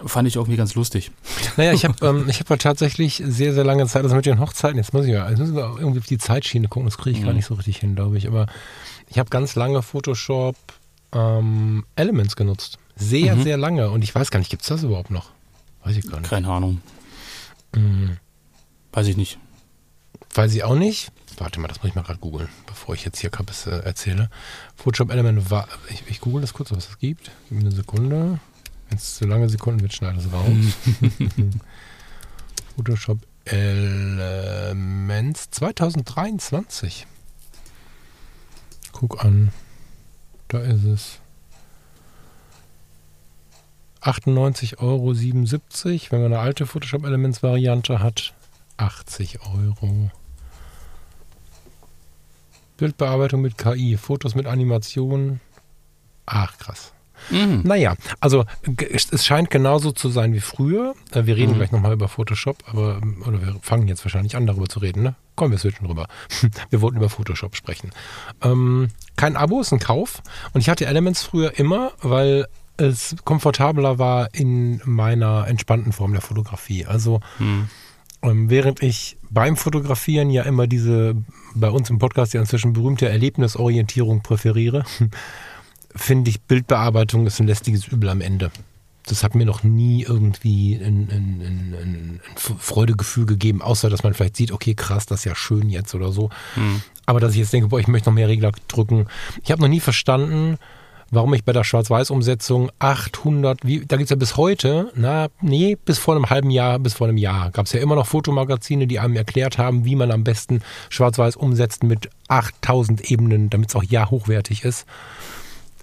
fand ich irgendwie ganz lustig. Naja, ich habe ähm, hab halt tatsächlich sehr, sehr lange Zeit, also mit den Hochzeiten, jetzt muss ich ja, jetzt müssen wir irgendwie auf die Zeitschiene gucken, das kriege ich mhm. gar nicht so richtig hin, glaube ich. Aber ich habe ganz lange Photoshop ähm, Elements genutzt. Sehr, mhm. sehr lange. Und ich weiß gar nicht, gibt es das überhaupt noch? Weiß ich gar nicht. Keine Ahnung. Mhm. Weiß ich nicht. Weiß ich auch nicht. Warte mal, das muss ich mal gerade googeln, bevor ich jetzt hier Kappes äh, erzähle. Photoshop Element war. Ich, ich google das kurz, was es gibt. Gib mir eine Sekunde. Wenn es zu lange Sekunden wird, schneide es raus. Photoshop Elements 2023. Guck an. Da ist es. 98,77 Euro. Wenn man eine alte Photoshop Elements Variante hat, 80 Euro. Bildbearbeitung mit KI, Fotos mit Animation. Ach, krass. Mhm. Naja, also es scheint genauso zu sein wie früher. Äh, wir reden mhm. gleich nochmal über Photoshop, aber oder wir fangen jetzt wahrscheinlich an, darüber zu reden, ne? Kommen wir switchen rüber. Wir wollten über Photoshop sprechen. Ähm, kein Abo ist ein Kauf. Und ich hatte Elements früher immer, weil es komfortabler war in meiner entspannten Form der Fotografie. Also hm. ähm, während ich beim Fotografieren ja immer diese bei uns im Podcast ja inzwischen berühmte Erlebnisorientierung präferiere, finde ich Bildbearbeitung ist ein lästiges Übel am Ende. Das hat mir noch nie irgendwie ein, ein, ein, ein, Freudegefühl gegeben, außer dass man vielleicht sieht, okay, krass, das ist ja schön jetzt oder so. Hm. Aber dass ich jetzt denke, boah, ich möchte noch mehr Regler drücken. Ich habe noch nie verstanden, warum ich bei der Schwarz-Weiß-Umsetzung 800, wie, da gibt es ja bis heute, na, nee, bis vor einem halben Jahr, bis vor einem Jahr, gab es ja immer noch Fotomagazine, die einem erklärt haben, wie man am besten Schwarz-Weiß umsetzt mit 8000 Ebenen, damit es auch ja hochwertig ist.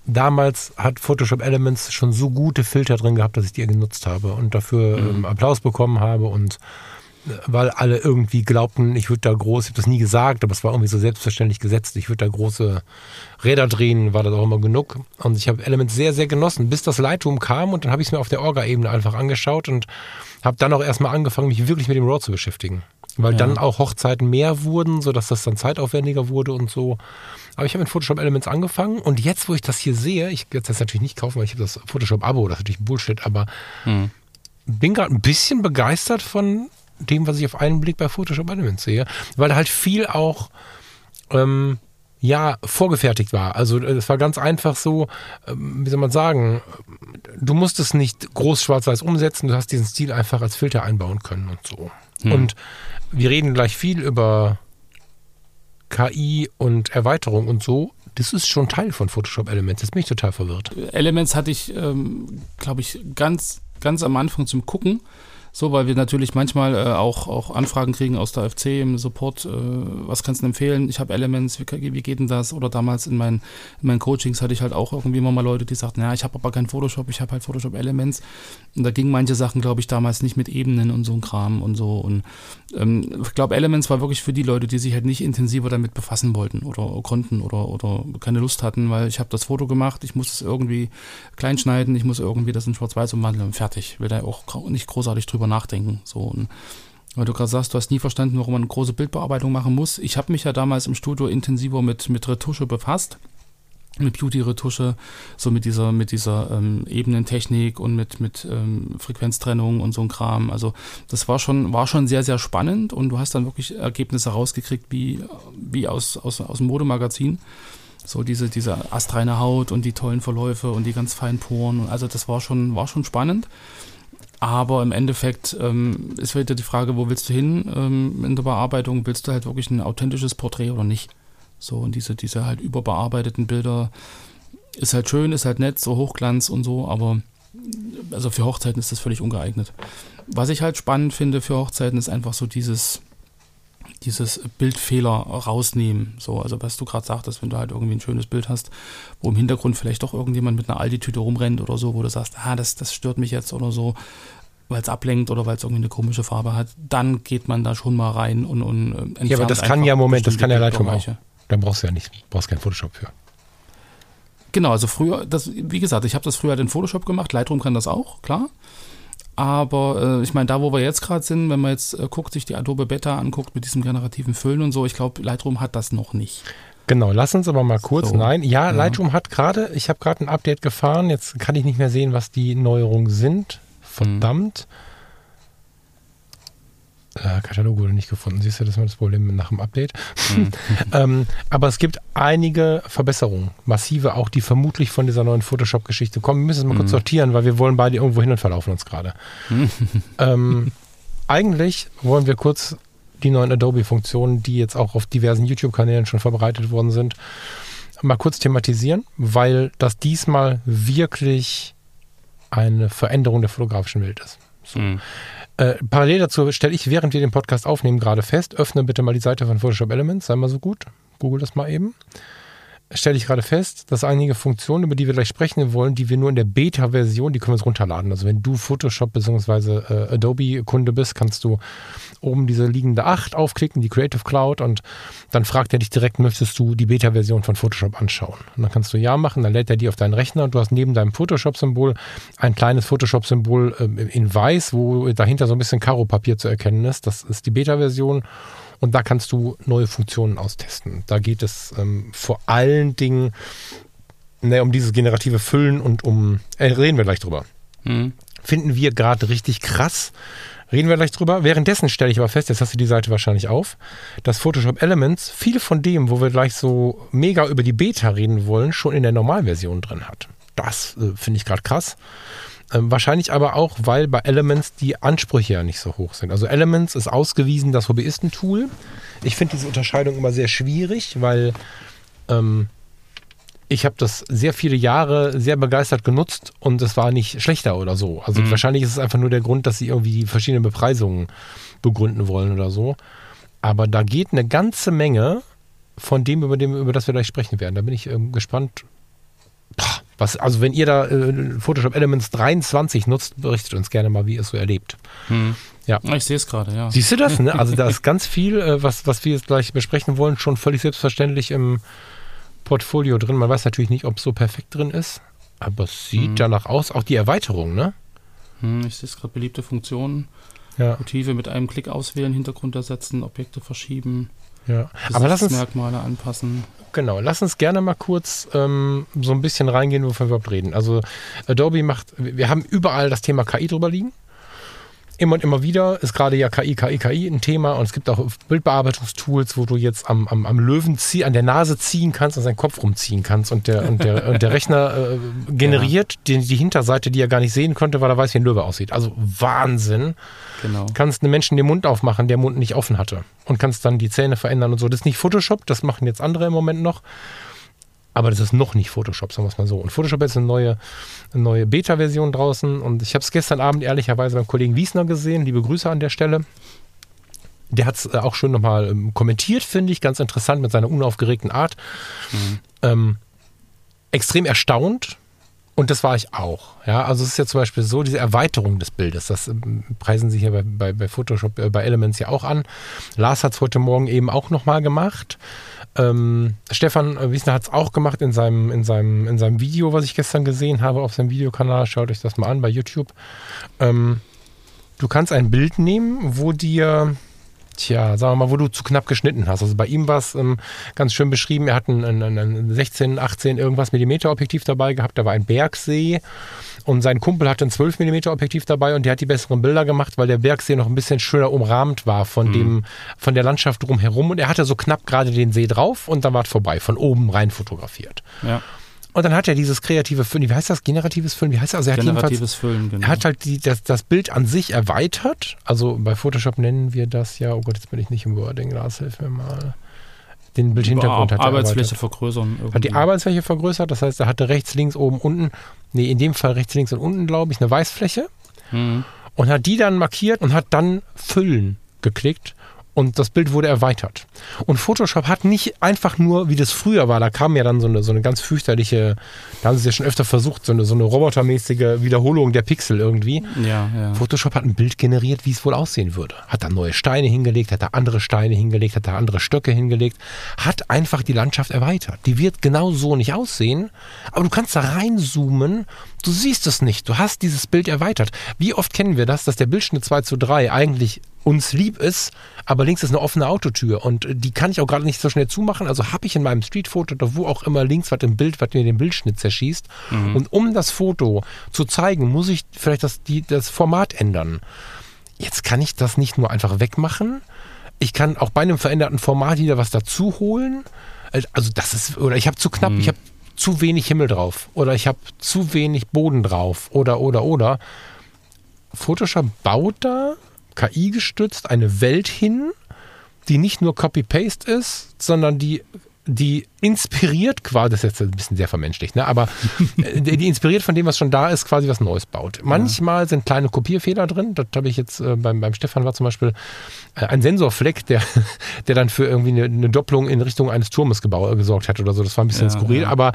Damals hat Photoshop Elements schon so gute Filter drin gehabt, dass ich die genutzt habe und dafür mhm. ähm, Applaus bekommen habe und weil alle irgendwie glaubten, ich würde da groß, ich habe das nie gesagt, aber es war irgendwie so selbstverständlich gesetzt, ich würde da große Räder drehen, war das auch immer genug. Und ich habe Elements sehr, sehr genossen, bis das Lightroom kam und dann habe ich es mir auf der Orga-Ebene einfach angeschaut und habe dann auch erstmal angefangen, mich wirklich mit dem RAW zu beschäftigen. weil Ja. dann auch Hochzeiten mehr wurden, sodass das dann zeitaufwendiger wurde und so. Aber ich habe mit Photoshop Elements angefangen und jetzt, wo ich das hier sehe, ich werde das natürlich nicht kaufen, weil ich habe das Photoshop-Abo, das ist natürlich Bullshit, aber Hm. bin gerade ein bisschen begeistert von dem, was ich auf einen Blick bei Photoshop Elements sehe, weil halt viel auch ähm, ja vorgefertigt war. Also es war ganz einfach so, ähm, wie soll man sagen, du musst es nicht groß schwarz-weiß umsetzen, du hast diesen Stil einfach als Filter einbauen können und so. Und wir reden gleich viel über KI und Erweiterung und so. Das ist schon Teil von Photoshop Elements. Jetzt bin ich total verwirrt. Elements hatte ich, ähm, glaube ich, ganz, ganz am Anfang zum Gucken. So, weil wir natürlich manchmal äh, auch, auch Anfragen kriegen aus der FC im Support. Äh, was kannst du empfehlen? Ich habe Elements, wie, wie geht denn das? Oder damals in meinen, in meinen Coachings hatte ich halt auch irgendwie immer mal Leute, die sagten, ja, ich habe aber kein Photoshop, ich habe halt Photoshop Elements. Und da gingen manche Sachen, glaube ich, damals nicht mit Ebenen und so ein Kram und so. Und ähm, ich glaube, Elements war wirklich für die Leute, die sich halt nicht intensiver damit befassen wollten oder konnten oder, oder keine Lust hatten, weil ich habe das Foto gemacht, ich muss es irgendwie klein schneiden, ich muss irgendwie das in Schwarz-Weiß umwandeln und fertig. Will da auch nicht großartig drüber nachdenken. So und weil du gerade sagst, du hast nie verstanden, warum man große Bildbearbeitung machen muss. Ich habe mich ja damals im Studio intensiver mit, mit Retusche befasst mit Beauty-Retusche, so mit dieser, mit dieser ähm, Ebenentechnik und mit, mit ähm, Frequenztrennung und so ein Kram. Also das war schon, war schon sehr, sehr spannend und du hast dann wirklich Ergebnisse rausgekriegt, wie, wie aus, aus, aus dem Modemagazin. So diese, diese astreine Haut und die tollen Verläufe und die ganz feinen Poren. Also das war schon, war schon spannend. Aber im Endeffekt ähm, ist wieder die Frage, wo willst du hin ähm, in der Bearbeitung? Willst du halt wirklich ein authentisches Porträt oder nicht? So, und diese, diese halt überbearbeiteten Bilder ist halt schön, ist halt nett, so Hochglanz und so, aber also für Hochzeiten ist das völlig ungeeignet. Was ich halt spannend finde für Hochzeiten ist einfach so dieses, dieses Bildfehler rausnehmen. So, also was du gerade sagtest, wenn du halt irgendwie ein schönes Bild hast, wo im Hintergrund vielleicht doch irgendjemand mit einer Aldi-Tüte rumrennt oder so, wo du sagst, ah, das, das stört mich jetzt oder so, weil es ablenkt oder weil es irgendwie eine komische Farbe hat, dann geht man da schon mal rein und, und äh, Ja, aber das kann ja, Moment, das kann ja Lightroom auch. Dann brauchst du ja nicht, brauchst kein Photoshop für. Genau, also früher, das, wie gesagt, ich habe das früher halt in Photoshop gemacht, Lightroom kann das auch, klar. Aber äh, ich meine, da wo wir jetzt gerade sind, wenn man jetzt äh, guckt, sich die Adobe Beta anguckt mit diesem generativen Füllen und so, ich glaube, Lightroom hat das noch nicht. Genau, lass uns aber mal kurz. So. Nein, ja, Ja. Lightroom hat gerade, ich habe gerade ein Update gefahren, jetzt kann ich nicht mehr sehen, was die Neuerungen sind. Verdammt. Äh, Katalog wurde nicht gefunden. Siehst du, das war das Problem nach dem Update. ähm, aber es gibt einige Verbesserungen, massive, auch die vermutlich von dieser neuen Photoshop-Geschichte kommen. Wir müssen es mal kurz sortieren, weil wir wollen beide irgendwo hin und verlaufen uns gerade. ähm, eigentlich wollen wir kurz die neuen Adobe-Funktionen, die jetzt auch auf diversen YouTube-Kanälen schon verbreitet worden sind, mal kurz thematisieren, weil das diesmal wirklich eine Veränderung der fotografischen Welt ist. Mhm. Äh, parallel dazu stelle ich, während wir den Podcast aufnehmen, gerade fest, öffne bitte mal die Seite von Photoshop Elements, sei mal so gut, google das mal eben. Stelle ich gerade fest, dass einige Funktionen, über die wir gleich sprechen wollen, die wir nur in der Beta-Version, die können wir uns runterladen. Also wenn du Photoshop bzw. Äh, Adobe-Kunde bist, kannst du oben diese liegende 8 aufklicken, die Creative Cloud, und dann fragt er dich direkt, möchtest du die Beta-Version von Photoshop anschauen? Und dann kannst du Ja machen, dann lädt er die auf deinen Rechner und du hast neben deinem Photoshop-Symbol ein kleines Photoshop-Symbol ähm, in weiß, wo dahinter so ein bisschen Karo-Papier zu erkennen ist. Das ist die Beta-Version. Und da kannst du neue Funktionen austesten. Da geht es ähm, vor allen Dingen ne, um dieses generative Füllen und um, äh, reden wir gleich drüber. Mhm. Finden wir gerade richtig krass. Reden wir gleich drüber. Währenddessen stelle ich aber fest, jetzt hast du die Seite wahrscheinlich auf, dass Photoshop Elements viel von dem, wo wir gleich so mega über die Beta reden wollen, schon in der Normalversion drin hat. Das äh, finde ich gerade krass. Ähm, wahrscheinlich aber auch, weil bei Elements die Ansprüche ja nicht so hoch sind. Also Elements ist ausgewiesen das Hobbyistentool. Ich finde diese Unterscheidung immer sehr schwierig, weil ähm, ich habe das sehr viele Jahre sehr begeistert genutzt und es war nicht schlechter oder so. Also Mhm. wahrscheinlich ist es einfach nur der Grund, dass sie irgendwie die verschiedenen Bepreisungen begründen wollen oder so. Aber da geht eine ganze Menge von dem, über, dem, über das wir gleich sprechen werden. Da bin ich ähm, gespannt. Pah, Was, also wenn ihr da äh, Photoshop Elements 23 nutzt, berichtet uns gerne mal, wie ihr es so erlebt. Mhm. Ja. Ich sehe es gerade, ja. Siehst du das? Ne? Also da ist ganz viel, äh, was, was wir jetzt gleich besprechen wollen, schon völlig selbstverständlich im Portfolio drin. Man weiß natürlich nicht, ob es so perfekt drin ist, aber es sieht Mhm. danach aus. Auch die Erweiterung, ne? Hm, ich sehe es gerade, beliebte Funktionen. Ja. Motive mit einem Klick auswählen, Hintergrund ersetzen, Objekte verschieben. Ja, aber lass uns Merkmale anpassen. Genau, lass uns gerne mal kurz ähm, so ein bisschen reingehen, wovon wir überhaupt reden. Also Adobe macht, wir haben überall das Thema KI drüber liegen immer und immer wieder ist gerade ja KI, KI, KI ein Thema und es gibt auch Bildbearbeitungstools, wo du jetzt am, am, am Löwen zieh, an der Nase ziehen kannst und seinen Kopf rumziehen kannst und der, und der, und der Rechner äh, generiert ja. die, die Hinterseite, die er gar nicht sehen konnte, weil er weiß, wie ein Löwe aussieht. Also Wahnsinn. Genau. Kannst einem Menschen den Mund aufmachen, der Mund nicht offen hatte und kannst dann die Zähne verändern und so. Das ist nicht Photoshop, das machen jetzt andere im Moment noch. Aber das ist noch nicht Photoshop, sagen wir es mal so. Und Photoshop ist eine neue, eine neue Beta-Version draußen. Und ich habe es gestern Abend ehrlicherweise beim Kollegen Wiesner gesehen. Liebe Grüße an der Stelle. Der hat es äh, auch schön nochmal ähm, kommentiert, finde ich, ganz interessant mit seiner unaufgeregten Art. Mhm. Ähm, extrem erstaunt. Und das war ich auch. Ja, also es ist ja zum Beispiel so, diese Erweiterung des Bildes, das ähm, preisen sie hier bei, bei, bei Photoshop, äh, bei Elements ja auch an. Lars hat es heute Morgen eben auch nochmal gemacht. Ähm, Stefan Wiesner hat es auch gemacht in seinem, in, seinem, in seinem Video, was ich gestern gesehen habe auf seinem Videokanal. Schaut euch das mal an bei YouTube. Ähm, du kannst ein Bild nehmen, wo dir, tja, sagen wir mal, wo du zu knapp geschnitten hast. Also bei ihm war es ähm, ganz schön beschrieben. Er hat ein, ein, ein 16, 18 irgendwas Millimeter Objektiv dabei gehabt. Da war ein Bergsee und sein Kumpel hatte ein 12 mm Objektiv dabei und der hat die besseren Bilder gemacht, weil der Bergsee noch ein bisschen schöner umrahmt war von mhm. dem, von der Landschaft drumherum. Und er hatte so knapp gerade den See drauf und dann war es vorbei, von oben rein fotografiert. Ja. Und dann hat er dieses kreative Füllen, wie heißt das? Generatives Füllen, wie heißt das? Also er Generatives Füllen, genau. Er hat halt die, das, das Bild an sich erweitert. Also bei Photoshop nennen wir das ja, oh Gott, jetzt bin ich nicht im Wording, Lars, hilf mir mal den Bildhintergrund hat. Arbeitsfläche vergrößern. Irgendwie. Hat die Arbeitsfläche vergrößert, das heißt, er hatte rechts, links, oben, unten, nee, in dem Fall rechts, links und unten, glaube ich, eine Weißfläche mhm. und hat die dann markiert und hat dann Füllen geklickt und das Bild wurde erweitert. Und Photoshop hat nicht einfach nur, wie das früher war, da kam ja dann so eine, so eine ganz fürchterliche, da haben sie es ja schon öfter versucht, so eine, so eine robotermäßige Wiederholung der Pixel irgendwie. Ja, ja. Photoshop hat ein Bild generiert, wie es wohl aussehen würde. Hat da neue Steine hingelegt, hat da andere Steine hingelegt, hat da andere Stöcke hingelegt, hat einfach die Landschaft erweitert. Die wird genau so nicht aussehen, aber du kannst da reinzoomen, du siehst es nicht, du hast dieses Bild erweitert. Wie oft kennen wir das, dass der Bildschnitt 2 zu 3 eigentlich uns lieb ist, aber links ist eine offene Autotür und die kann ich auch gerade nicht so schnell zumachen. Also habe ich in meinem Streetfoto oder wo auch immer links was im Bild, was mir den Bildschnitt zerschießt. Mhm. Und um das Foto zu zeigen, muss ich vielleicht das, die, das Format ändern. Jetzt kann ich das nicht nur einfach wegmachen. Ich kann auch bei einem veränderten Format wieder was dazu holen. Also das ist, oder ich habe zu knapp, mhm. ich habe zu wenig Himmel drauf oder ich habe zu wenig Boden drauf oder, oder, oder. Photoshop baut da KI gestützt eine Welt hin, die nicht nur Copy-Paste ist, sondern die die inspiriert quasi, das ist jetzt ein bisschen sehr vermenschlicht, ne? aber äh, die inspiriert von dem, was schon da ist, quasi was Neues baut. Manchmal sind kleine Kopierfehler drin. Das habe ich jetzt äh, beim, beim Stefan war zum Beispiel äh, ein Sensorfleck, der, der dann für irgendwie eine, eine Doppelung in Richtung eines Turmes gebau, gesorgt hat oder so. Das war ein bisschen ja, skurril, ja. aber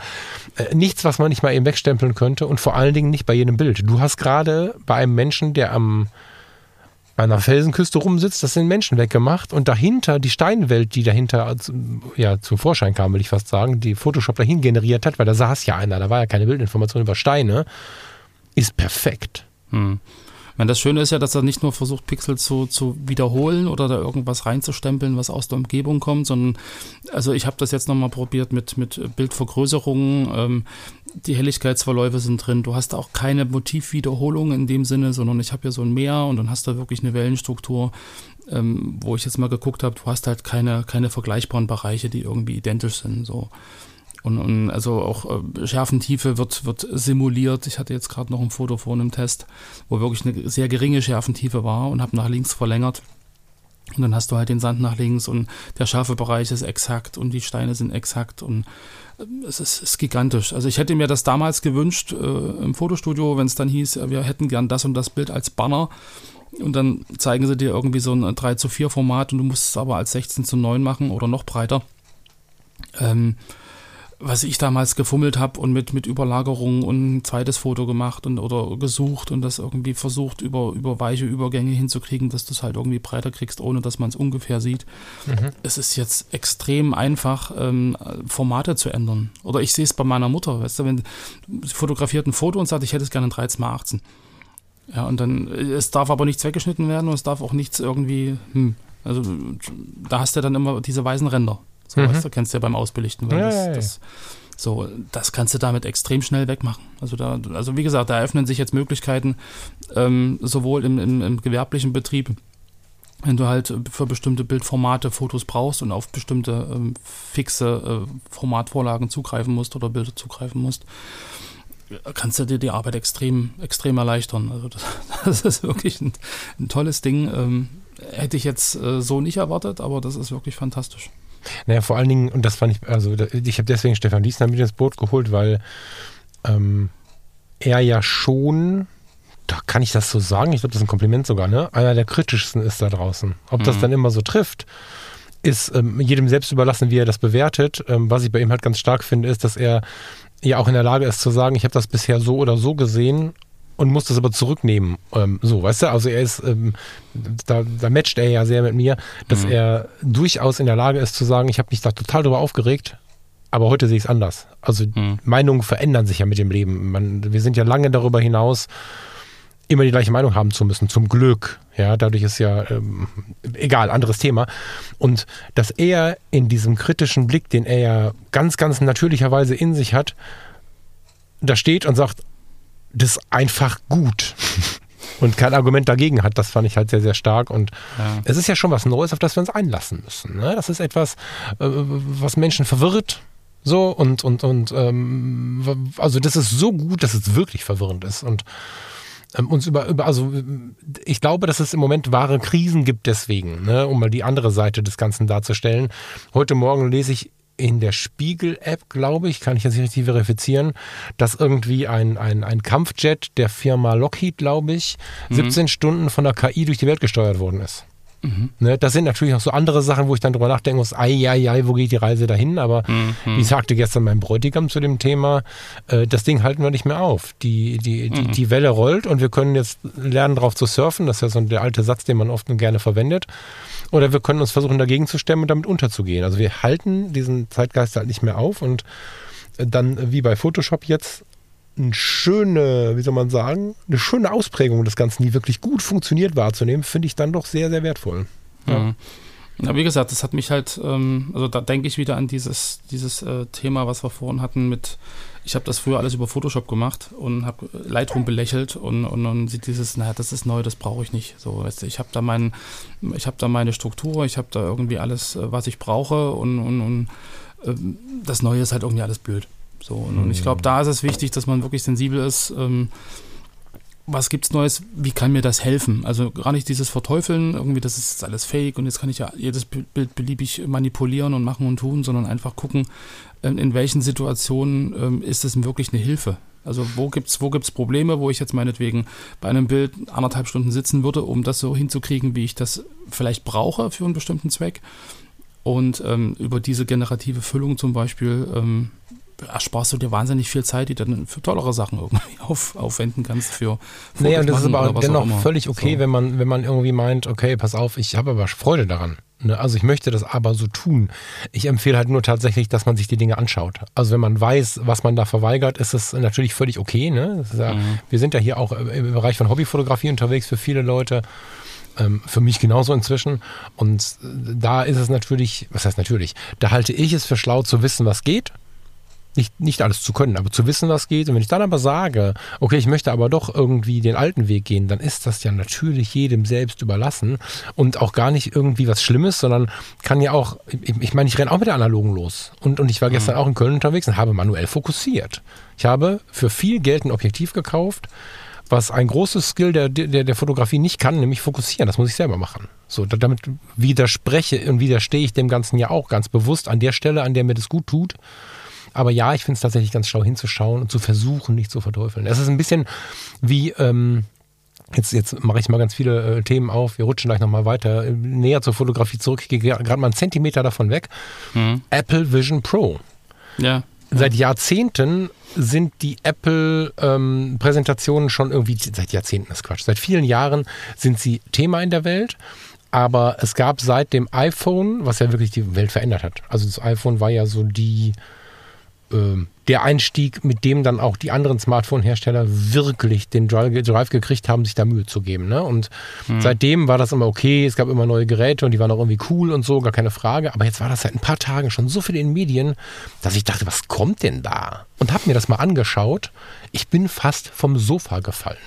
äh, nichts, was man nicht mal eben wegstempeln könnte und vor allen Dingen nicht bei jedem Bild. Du hast gerade bei einem Menschen, der am bei einer Felsenküste rumsitzt, das sind Menschen weggemacht und dahinter die Steinwelt, die dahinter ja, zum Vorschein kam, will ich fast sagen, die Photoshop dahin generiert hat, weil da saß ja einer, da war ja keine Bildinformation über Steine, ist perfekt. Hm meine, das Schöne ist ja, dass er nicht nur versucht, Pixel zu, zu wiederholen oder da irgendwas reinzustempeln, was aus der Umgebung kommt, sondern, also ich habe das jetzt nochmal probiert mit, mit Bildvergrößerungen. Ähm, die Helligkeitsverläufe sind drin. Du hast auch keine Motivwiederholung in dem Sinne, sondern ich habe hier so ein Meer und dann hast du wirklich eine Wellenstruktur, ähm, wo ich jetzt mal geguckt habe, du hast halt keine, keine vergleichbaren Bereiche, die irgendwie identisch sind. So. Und, und also auch äh, Schärfentiefe wird, wird simuliert. Ich hatte jetzt gerade noch ein Foto vor einem Test, wo wirklich eine sehr geringe Schärfentiefe war und habe nach links verlängert. Und dann hast du halt den Sand nach links und der scharfe Bereich ist exakt und die Steine sind exakt und äh, es ist, ist gigantisch. Also ich hätte mir das damals gewünscht äh, im Fotostudio, wenn es dann hieß, wir hätten gern das und das Bild als Banner. Und dann zeigen sie dir irgendwie so ein 3 zu 4 Format und du musst es aber als 16 zu 9 machen oder noch breiter. Ähm, was ich damals gefummelt habe und mit, mit Überlagerung und ein zweites Foto gemacht und oder gesucht und das irgendwie versucht, über, über weiche Übergänge hinzukriegen, dass du es halt irgendwie breiter kriegst, ohne dass man es ungefähr sieht. Mhm. Es ist jetzt extrem einfach, ähm, Formate zu ändern. Oder ich sehe es bei meiner Mutter, weißt du, wenn sie fotografiert ein Foto und sagt, ich hätte es gerne in 13 x 18 Ja, und dann, es darf aber nichts weggeschnitten werden und es darf auch nichts irgendwie, hm, also da hast du dann immer diese weißen Ränder. So, mhm. weißt du, kennst du ja beim Ausbelichten, weil ja, das, ja, ja. das so, das kannst du damit extrem schnell wegmachen. Also da, also wie gesagt, da eröffnen sich jetzt Möglichkeiten, ähm, sowohl im, im, im gewerblichen Betrieb, wenn du halt für bestimmte Bildformate Fotos brauchst und auf bestimmte ähm, fixe äh, Formatvorlagen zugreifen musst oder Bilder zugreifen musst, kannst du dir die Arbeit extrem, extrem erleichtern. Also das, das ist wirklich ein, ein tolles Ding. Ähm, hätte ich jetzt äh, so nicht erwartet, aber das ist wirklich fantastisch. Naja, vor allen Dingen, und das fand ich, also ich habe deswegen Stefan Diesner mit ins Boot geholt, weil ähm, er ja schon, da kann ich das so sagen, ich glaube, das ist ein Kompliment sogar, ne? Einer der kritischsten ist da draußen. Ob mhm. das dann immer so trifft, ist ähm, jedem selbst überlassen, wie er das bewertet. Ähm, was ich bei ihm halt ganz stark finde, ist, dass er ja auch in der Lage ist zu sagen, ich habe das bisher so oder so gesehen und muss das aber zurücknehmen. Ähm, so, weißt du, also er ist, ähm, da, da matcht er ja sehr mit mir, dass mhm. er durchaus in der Lage ist zu sagen, ich habe mich da total drüber aufgeregt, aber heute sehe ich es anders. Also mhm. Meinungen verändern sich ja mit dem Leben. Man, wir sind ja lange darüber hinaus, immer die gleiche Meinung haben zu müssen, zum Glück. Ja, dadurch ist ja ähm, egal, anderes Thema. Und dass er in diesem kritischen Blick, den er ja ganz, ganz natürlicherweise in sich hat, da steht und sagt, das ist einfach gut. und kein Argument dagegen hat, das fand ich halt sehr, sehr stark. Und ja. es ist ja schon was Neues, auf das wir uns einlassen müssen. Ne? Das ist etwas, äh, was Menschen verwirrt. So und, und, und, ähm, also das ist so gut, dass es wirklich verwirrend ist. Und ähm, uns über, über, also ich glaube, dass es im Moment wahre Krisen gibt deswegen, ne, um mal die andere Seite des Ganzen darzustellen. Heute Morgen lese ich in der Spiegel-App, glaube ich, kann ich jetzt nicht richtig verifizieren, dass irgendwie ein, ein, ein Kampfjet der Firma Lockheed, glaube ich, mhm. 17 Stunden von der KI durch die Welt gesteuert worden ist. Mhm. Ne, das sind natürlich auch so andere Sachen, wo ich dann drüber nachdenken muss, ei, ei, ei, wo geht die Reise dahin? Aber mhm. wie sagte gestern mein Bräutigam zu dem Thema, äh, das Ding halten wir nicht mehr auf. Die, die, die, mhm. die Welle rollt und wir können jetzt lernen, darauf zu surfen. Das ist ja so der alte Satz, den man oft und gerne verwendet. Oder wir können uns versuchen, dagegen zu stemmen und damit unterzugehen. Also wir halten diesen Zeitgeist halt nicht mehr auf und dann, wie bei Photoshop jetzt, eine schöne, wie soll man sagen, eine schöne Ausprägung des Ganzen, die wirklich gut funktioniert wahrzunehmen, finde ich dann doch sehr, sehr wertvoll. Ja. Mhm. Ja, wie gesagt, das hat mich halt, ähm, also da denke ich wieder an dieses, dieses äh, Thema, was wir vorhin hatten mit, ich habe das früher alles über Photoshop gemacht und habe Lightroom belächelt und, und, und sieht dieses, naja, das ist neu, das brauche ich nicht. So, weißt du, ich habe da mein, ich habe da meine Struktur, ich habe da irgendwie alles, äh, was ich brauche und, und, und äh, das Neue ist halt irgendwie alles blöd. So, und, und ich glaube, da ist es wichtig, dass man wirklich sensibel ist. Ähm, was gibt's Neues? Wie kann mir das helfen? Also gar nicht dieses Verteufeln, irgendwie, das ist alles fake und jetzt kann ich ja jedes Bild beliebig manipulieren und machen und tun, sondern einfach gucken, ähm, in welchen Situationen ähm, ist es wirklich eine Hilfe? Also wo gibt's wo gibt's Probleme, wo ich jetzt meinetwegen bei einem Bild anderthalb Stunden sitzen würde, um das so hinzukriegen, wie ich das vielleicht brauche für einen bestimmten Zweck? Und ähm, über diese generative Füllung zum Beispiel ähm, ersparst du dir wahnsinnig viel Zeit, die du dann für tollere Sachen irgendwie auf, aufwenden kannst für Fotos Nee, und das ist aber dennoch völlig okay, so. wenn man, wenn man irgendwie meint, okay, pass auf, ich habe aber Freude daran. Ne? Also ich möchte das aber so tun. Ich empfehle halt nur tatsächlich, dass man sich die Dinge anschaut. Also wenn man weiß, was man da verweigert, ist es natürlich völlig okay. Ne? Ja, mhm. Wir sind ja hier auch im Bereich von Hobbyfotografie unterwegs für viele Leute ähm, für mich genauso inzwischen. Und da ist es natürlich, was heißt natürlich, da halte ich es für schlau zu wissen, was geht nicht, nicht alles zu können, aber zu wissen, was geht. Und wenn ich dann aber sage, okay, ich möchte aber doch irgendwie den alten Weg gehen, dann ist das ja natürlich jedem selbst überlassen und auch gar nicht irgendwie was Schlimmes, sondern kann ja auch, ich, ich meine, ich renne auch mit der Analogen los. Und, und ich war gestern mhm. auch in Köln unterwegs und habe manuell fokussiert. Ich habe für viel Geld ein Objektiv gekauft, was ein großes Skill der, der, der Fotografie nicht kann, nämlich fokussieren. Das muss ich selber machen. So, damit widerspreche und widerstehe ich dem Ganzen ja auch ganz bewusst an der Stelle, an der mir das gut tut. Aber ja, ich finde es tatsächlich ganz schlau hinzuschauen und zu versuchen, nicht zu verteufeln. Es ist ein bisschen wie, ähm, Jetzt, jetzt mache ich mal ganz viele äh, Themen auf. Wir rutschen gleich nochmal weiter, äh, näher zur Fotografie zurück. Ich gehe gerade mal einen Zentimeter davon weg. Mhm. Apple Vision Pro. Ja. Seit Jahrzehnten sind die Apple-Präsentationen ähm, schon irgendwie, seit Jahrzehnten ist Quatsch, seit vielen Jahren sind sie Thema in der Welt. Aber es gab seit dem iPhone, was ja wirklich die Welt verändert hat. Also das iPhone war ja so die der Einstieg, mit dem dann auch die anderen Smartphone-Hersteller wirklich den Drive gekriegt haben, sich da Mühe zu geben. Ne? Und mhm. seitdem war das immer okay, es gab immer neue Geräte und die waren auch irgendwie cool und so, gar keine Frage. Aber jetzt war das seit ein paar Tagen schon so viel in den Medien, dass ich dachte, was kommt denn da? Und habe mir das mal angeschaut. Ich bin fast vom Sofa gefallen.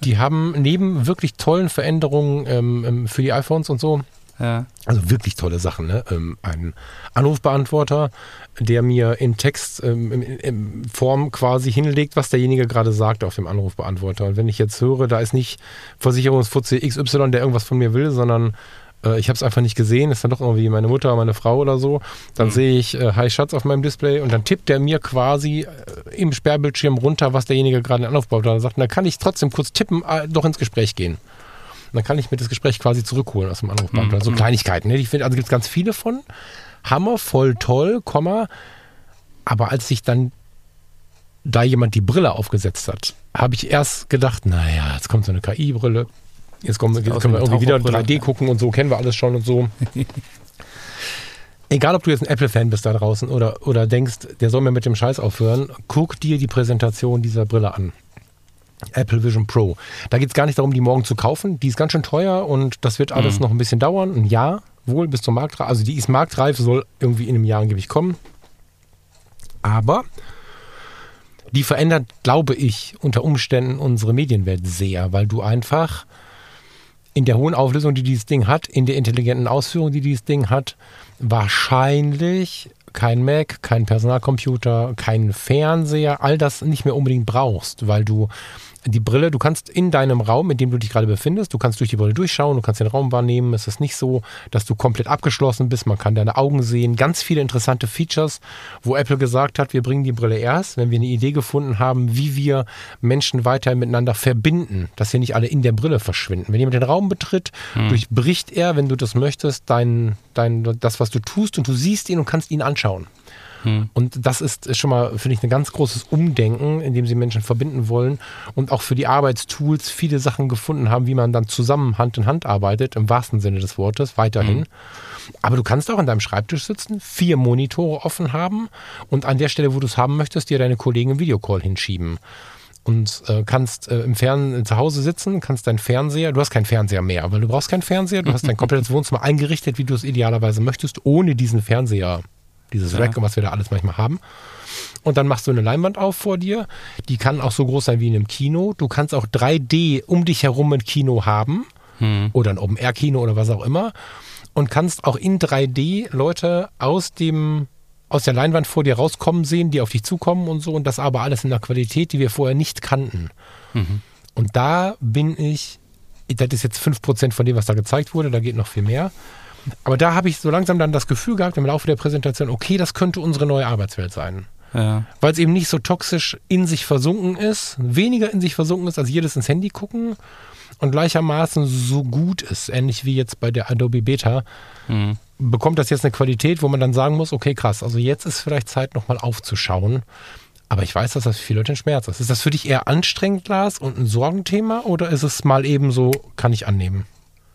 Die haben neben wirklich tollen Veränderungen ähm, ähm für die iPhones und so, ja. Also wirklich tolle Sachen. Ne? Ähm, ein Anrufbeantworter, der mir in Text ähm, quasi hinlegt, was derjenige gerade sagt auf dem Anrufbeantworter. Und wenn ich jetzt höre, da ist nicht Versicherungsfutze XY, der irgendwas von mir will, sondern äh, ich habe es einfach nicht gesehen, ist dann doch irgendwie meine Mutter, oder meine Frau oder so, dann mhm. sehe ich äh, Hi Schatz auf meinem Display und dann tippt der mir quasi äh, im Sperrbildschirm runter, was derjenige gerade in Anrufbeantworter sagt. Und dann kann ich trotzdem kurz tippen, äh, doch ins Gespräch gehen. Und dann kann ich mir das Gespräch quasi zurückholen aus dem Anrufbeantworter. Mhm. So Kleinigkeiten. Ne? Ich finde, also gibt es ganz viele von. Hammer, voll toll, Komma. Aber als sich dann da jemand die Brille aufgesetzt hat, habe ich erst gedacht, naja, jetzt kommt so eine KI-Brille. Jetzt, kommen, jetzt können wir irgendwie wieder 3D gucken und so, kennen wir alles schon und so. Egal, ob du jetzt ein Apple-Fan bist da draußen oder, oder denkst, der soll mir mit dem Scheiß aufhören, guck dir die Präsentation dieser Brille an. Apple Vision Pro. Da geht es gar nicht darum, die morgen zu kaufen. Die ist ganz schön teuer und das wird alles mhm. noch ein bisschen dauern. Ein Jahr wohl bis zur Marktreife. Also die ist marktreif, soll irgendwie in einem Jahr angeblich kommen. Aber die verändert, glaube ich, unter Umständen unsere Medienwelt sehr, weil du einfach in der hohen Auflösung, die dieses Ding hat, in der intelligenten Ausführung, die dieses Ding hat, wahrscheinlich kein Mac, kein Personalcomputer, kein Fernseher, all das nicht mehr unbedingt brauchst, weil du die Brille, du kannst in deinem Raum, in dem du dich gerade befindest, du kannst durch die Brille durchschauen, du kannst den Raum wahrnehmen. Es ist nicht so, dass du komplett abgeschlossen bist. Man kann deine Augen sehen. Ganz viele interessante Features, wo Apple gesagt hat, wir bringen die Brille erst, wenn wir eine Idee gefunden haben, wie wir Menschen weiter miteinander verbinden, dass sie nicht alle in der Brille verschwinden. Wenn jemand den Raum betritt, hm. durchbricht er, wenn du das möchtest, dein, dein, das, was du tust und du siehst ihn und kannst ihn anschauen. Hm. Und das ist schon mal, finde ich, ein ganz großes Umdenken, in dem sie Menschen verbinden wollen und auch für die Arbeitstools viele Sachen gefunden haben, wie man dann zusammen Hand in Hand arbeitet, im wahrsten Sinne des Wortes, weiterhin. Hm. Aber du kannst auch an deinem Schreibtisch sitzen, vier Monitore offen haben und an der Stelle, wo du es haben möchtest, dir deine Kollegen im Videocall hinschieben und äh, kannst äh, im Fernsehen zu Hause sitzen, kannst deinen Fernseher, du hast keinen Fernseher mehr, weil du brauchst keinen Fernseher, du hast dein komplettes Wohnzimmer eingerichtet, wie du es idealerweise möchtest, ohne diesen Fernseher dieses ja. Rack, was wir da alles manchmal haben. Und dann machst du eine Leinwand auf vor dir. Die kann auch so groß sein wie in einem Kino. Du kannst auch 3D um dich herum ein Kino haben. Hm. Oder ein Open-Air-Kino oder was auch immer. Und kannst auch in 3D Leute aus dem aus der Leinwand vor dir rauskommen sehen, die auf dich zukommen und so. Und das aber alles in einer Qualität, die wir vorher nicht kannten. Mhm. Und da bin ich, das ist jetzt 5% von dem, was da gezeigt wurde, da geht noch viel mehr. Aber da habe ich so langsam dann das Gefühl gehabt im Laufe der Präsentation, okay, das könnte unsere neue Arbeitswelt sein. Ja. Weil es eben nicht so toxisch in sich versunken ist, weniger in sich versunken ist als jedes ins Handy gucken und gleichermaßen so gut ist, ähnlich wie jetzt bei der Adobe Beta. Mhm. Bekommt das jetzt eine Qualität, wo man dann sagen muss, okay, krass, also jetzt ist vielleicht Zeit, nochmal aufzuschauen. Aber ich weiß, dass das für viele Leute ein Schmerz ist. Ist das für dich eher anstrengend, Lars, und ein Sorgenthema oder ist es mal eben so, kann ich annehmen?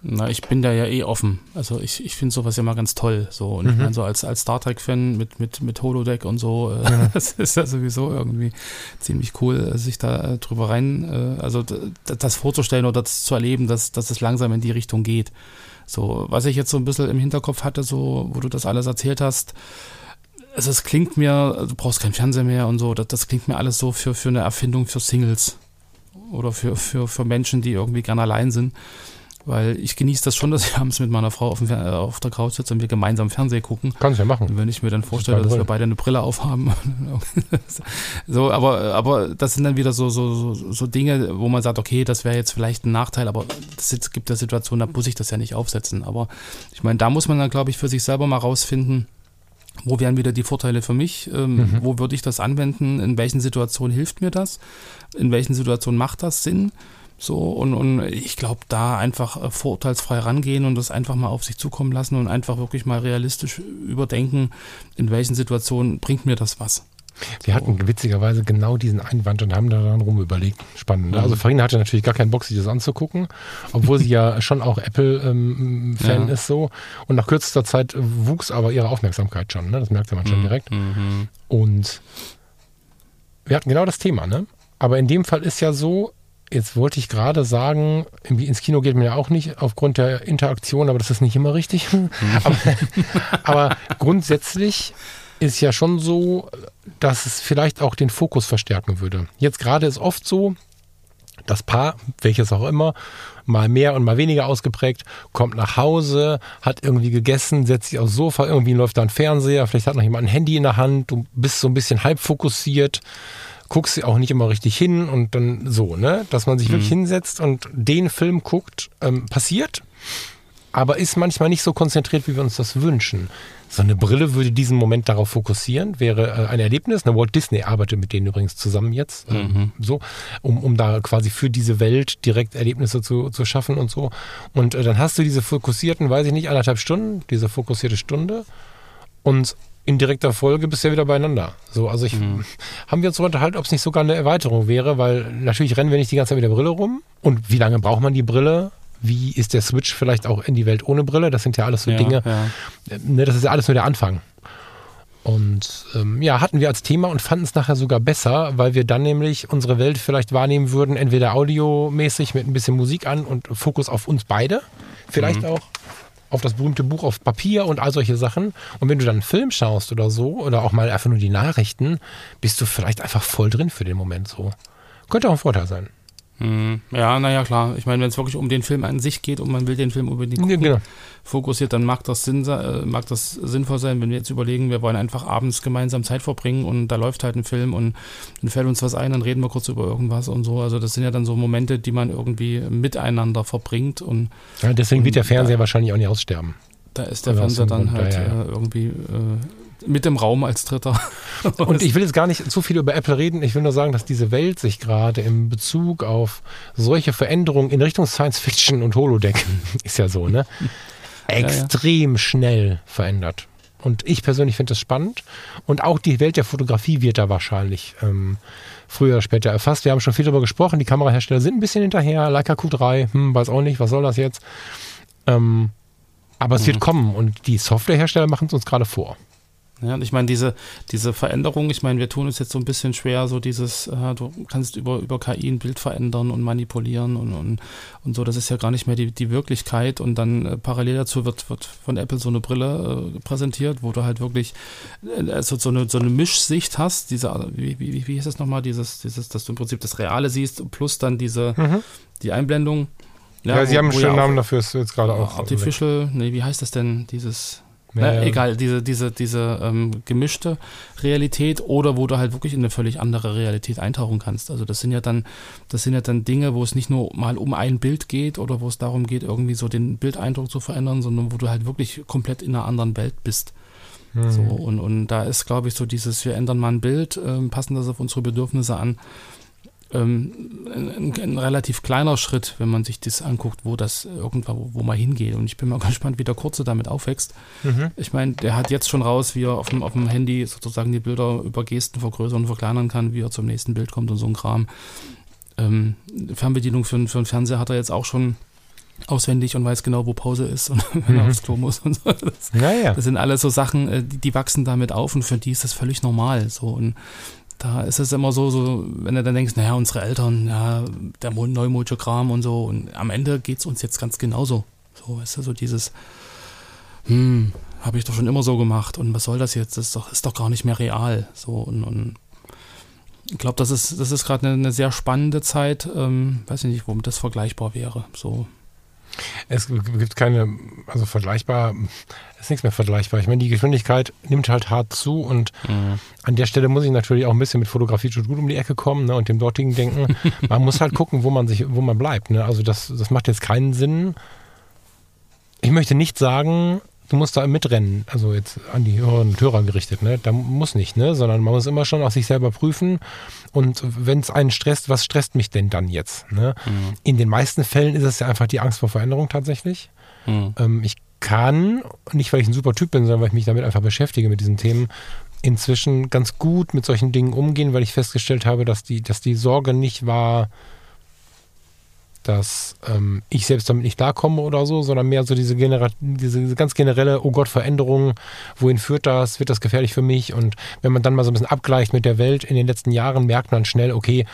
Na, ich bin da ja eh offen. Also ich, ich finde sowas ja mal ganz toll. So. Und mhm. ich meine, so als, als Star Trek-Fan mit, mit, mit Holodeck und so, äh, ja. das ist ja sowieso irgendwie ziemlich cool, sich da äh, drüber rein, äh, also das vorzustellen oder das zu erleben, dass, dass es langsam in die Richtung geht. So, was ich jetzt so ein bisschen im Hinterkopf hatte, so, wo du das alles erzählt hast, also es klingt mir, du brauchst keinen Fernseher mehr und so, das, das klingt mir alles so für, für eine Erfindung für Singles oder für, für, für Menschen, die irgendwie gerne allein sind. Weil ich genieße das schon, dass ich abends mit meiner Frau auf, dem, auf der Couch sitze und wir gemeinsam Fernsehen gucken. Kannst du ja machen. Und wenn ich mir dann vorstelle, dass wir beide eine Brille aufhaben. so, aber, aber das sind dann wieder so, so, so, so Dinge, wo man sagt, okay, das wäre jetzt vielleicht ein Nachteil, aber es gibt ja Situationen, da muss ich das ja nicht aufsetzen. Aber ich meine, da muss man dann, glaube ich, für sich selber mal rausfinden, wo wären wieder die Vorteile für mich? Ähm, mhm. Wo würde ich das anwenden? In welchen Situationen hilft mir das? In welchen Situationen macht das Sinn? So, und, und ich glaube, da einfach äh, vorurteilsfrei rangehen und das einfach mal auf sich zukommen lassen und einfach wirklich mal realistisch überdenken, in welchen Situationen bringt mir das was. Wir hatten witzigerweise genau diesen Einwand und haben da dann rum überlegt. Spannend. Ne? Also Farina hatte natürlich gar keinen Bock, sich das anzugucken, obwohl sie ja schon auch Apple-Fan Ja. ist so. Und nach kürzester Zeit wuchs aber ihre Aufmerksamkeit schon. Ne? Das merkte man schon direkt. Mhm. Und wir hatten genau das Thema, ne? Aber in dem Fall ist ja so, jetzt wollte ich gerade sagen, ins Kino geht man ja auch nicht aufgrund der Interaktion, aber das ist nicht immer richtig. aber, aber grundsätzlich ist ja schon so, dass es vielleicht auch den Fokus verstärken würde. Jetzt gerade ist oft so, das Paar, welches auch immer, mal mehr und mal weniger ausgeprägt, kommt nach Hause, hat irgendwie gegessen, setzt sich aufs Sofa, irgendwie läuft da ein Fernseher, vielleicht hat noch jemand ein Handy in der Hand, du bist so ein bisschen halb fokussiert, guckst auch nicht immer richtig hin und dann so, ne? Dass man sich wirklich hinsetzt und den Film guckt, ähm, passiert, aber ist manchmal nicht so konzentriert, wie wir uns das wünschen. So eine Brille würde diesen Moment darauf fokussieren, wäre äh, ein Erlebnis. Ne, Walt Disney arbeitet mit denen übrigens zusammen jetzt, ähm, so, um, um da quasi für diese Welt direkt Erlebnisse zu, zu schaffen und so. Und äh, dann hast du diese fokussierten, weiß ich nicht, anderthalb Stunden, diese fokussierte Stunde und in direkter Folge bist du ja wieder beieinander. So, also ich haben wir uns so unterhalten, ob es nicht sogar eine Erweiterung wäre, weil natürlich rennen wir nicht die ganze Zeit mit der Brille rum. Und wie lange braucht man die Brille? Wie ist der Switch vielleicht auch in die Welt ohne Brille? Das sind ja alles so Ja, Dinge. ja. Ne, das ist ja alles nur der Anfang. Und ähm, ja, hatten wir als Thema und fanden es nachher sogar besser, weil wir dann nämlich unsere Welt vielleicht wahrnehmen würden, entweder audiomäßig mit ein bisschen Musik an und Fokus auf uns beide, vielleicht auch auf das berühmte Buch auf Papier und all solche Sachen. Und wenn du dann einen Film schaust oder so, oder auch mal einfach nur die Nachrichten, bist du vielleicht einfach voll drin für den Moment so. Könnte auch ein Vorteil sein. Mhm. Ja, naja, klar. Ich meine, wenn es wirklich um den Film an sich geht und man will den Film unbedingt Ja, gucken, genau. fokussiert, dann mag das, Sinn, äh, mag das sinnvoll sein, wenn wir jetzt überlegen, wir wollen einfach abends gemeinsam Zeit verbringen und da läuft halt ein Film und dann fällt uns was ein, dann reden wir kurz über irgendwas und so. Also das sind ja dann so Momente, die man irgendwie miteinander verbringt und Ja, deswegen wird der Und Fernseher da- wahrscheinlich auch nicht aussterben. da ist der Fernseher dann halt ja, ja. Äh, irgendwie äh, mit im Raum als Dritter. Und ich will jetzt gar nicht zu viel über Apple reden. Ich will nur sagen, dass diese Welt sich gerade im Bezug auf solche Veränderungen in Richtung Science Fiction und Holodeck, ist ja so, ne? Extrem schnell verändert. Und ich persönlich finde das spannend. Und auch die Welt der Fotografie wird da wahrscheinlich ähm, früher oder später erfasst. Wir haben schon viel darüber gesprochen. Die Kamerahersteller sind ein bisschen hinterher. Leica Q3, hm, weiß auch nicht, was soll das jetzt? Ähm, aber es wird kommen und die Softwarehersteller machen es uns gerade vor. Ja, und ich meine, diese, diese Veränderung, ich meine, wir tun uns jetzt so ein bisschen schwer, so dieses, äh, du kannst über, über KI ein Bild verändern und manipulieren und, und, und so, das ist ja gar nicht mehr die, die Wirklichkeit und dann äh, parallel dazu wird, wird von Apple so eine Brille äh, präsentiert, wo du halt wirklich äh, also so, eine, so eine Mischsicht hast, diese, wie, wie, wie hieß das nochmal, dieses, dieses, dass du im Prinzip das Reale siehst, plus dann diese, die Einblendung. Mhm. Ja, Sie wo- haben einen schönen auch- Namen dafür, ist jetzt gerade auch. Artificial, nee, wie heißt das denn, dieses Ja, na, ja. egal, diese, diese, diese ähm, gemischte Realität oder wo du halt wirklich in eine völlig andere Realität eintauchen kannst. Also das sind ja dann, das sind ja dann Dinge, wo es nicht nur mal um ein Bild geht oder wo es darum geht, irgendwie so den Bildeindruck zu verändern, sondern wo du halt wirklich komplett in einer anderen Welt bist. Mhm. So, und, und da ist, glaube ich, so dieses, wir ändern mal ein Bild, ähm, passen das auf unsere Bedürfnisse an. Ähm, ein, ein, relativ kleiner Schritt, wenn man sich das anguckt, wo das irgendwann, wo, wo man hingeht. Und ich bin mal gespannt, wie der Kurze damit aufwächst. Mhm. Ich meine, der hat jetzt schon raus, wie er auf dem, auf dem Handy sozusagen die Bilder über Gesten vergrößern und verkleinern kann, wie er zum nächsten Bild kommt und so ein Kram. Ähm, Fernbedienung für, für einen Fernseher hat er jetzt auch schon auswendig und weiß genau, wo Pause ist und wenn er Mhm. aufs Klo muss und so. Das, Naja. das sind alles so Sachen, äh, die, die wachsen damit auf und für die ist das völlig normal. So und da ist es immer so, so, wenn du dann denkst, naja, unsere Eltern, ja, der Mo- Neumojo-Kram und so. Und am Ende geht es uns jetzt ganz genauso. So, ist ja so dieses, hm, habe ich doch schon immer so gemacht und was soll das jetzt? Das ist doch, ist doch gar nicht mehr real. So und, und ich glaube, das ist, das ist gerade eine, eine sehr spannende Zeit. Ähm, weiß ich nicht, womit das vergleichbar wäre. So, Es gibt keine, also vergleichbar, ist nichts mehr vergleichbar. Ich meine, die Geschwindigkeit nimmt halt hart zu und an der Stelle muss ich natürlich auch ein bisschen mit Fotografie schon gut um die Ecke kommen ne, und dem dortigen denken. Man muss halt gucken, wo man sich, wo man bleibt. Ne? Also das, das macht jetzt keinen Sinn. Ich möchte nicht sagen, du musst da mitrennen, also jetzt an die Hörerinnen und Hörer gerichtet, ne? Da muss nicht, ne? Sondern man muss immer schon auf sich selber prüfen. Und wenn es einen stresst, was stresst mich denn dann jetzt? Ne? In den meisten Fällen ist es ja einfach die Angst vor Veränderung tatsächlich. hm. Ähm, ich kann, nicht weil ich ein super Typ bin, sondern weil ich mich damit einfach beschäftige mit diesen Themen, inzwischen ganz gut mit solchen Dingen umgehen, weil ich festgestellt habe, dass die, dass die Sorge nicht war, dass ähm, ich selbst damit nicht klarkomme oder so, sondern mehr so diese, Genera diese, diese ganz generelle, oh Gott, Veränderung, wohin führt das, wird das gefährlich für mich? Und wenn man dann mal so ein bisschen abgleicht mit der Welt in den letzten Jahren, merkt man schnell, okay,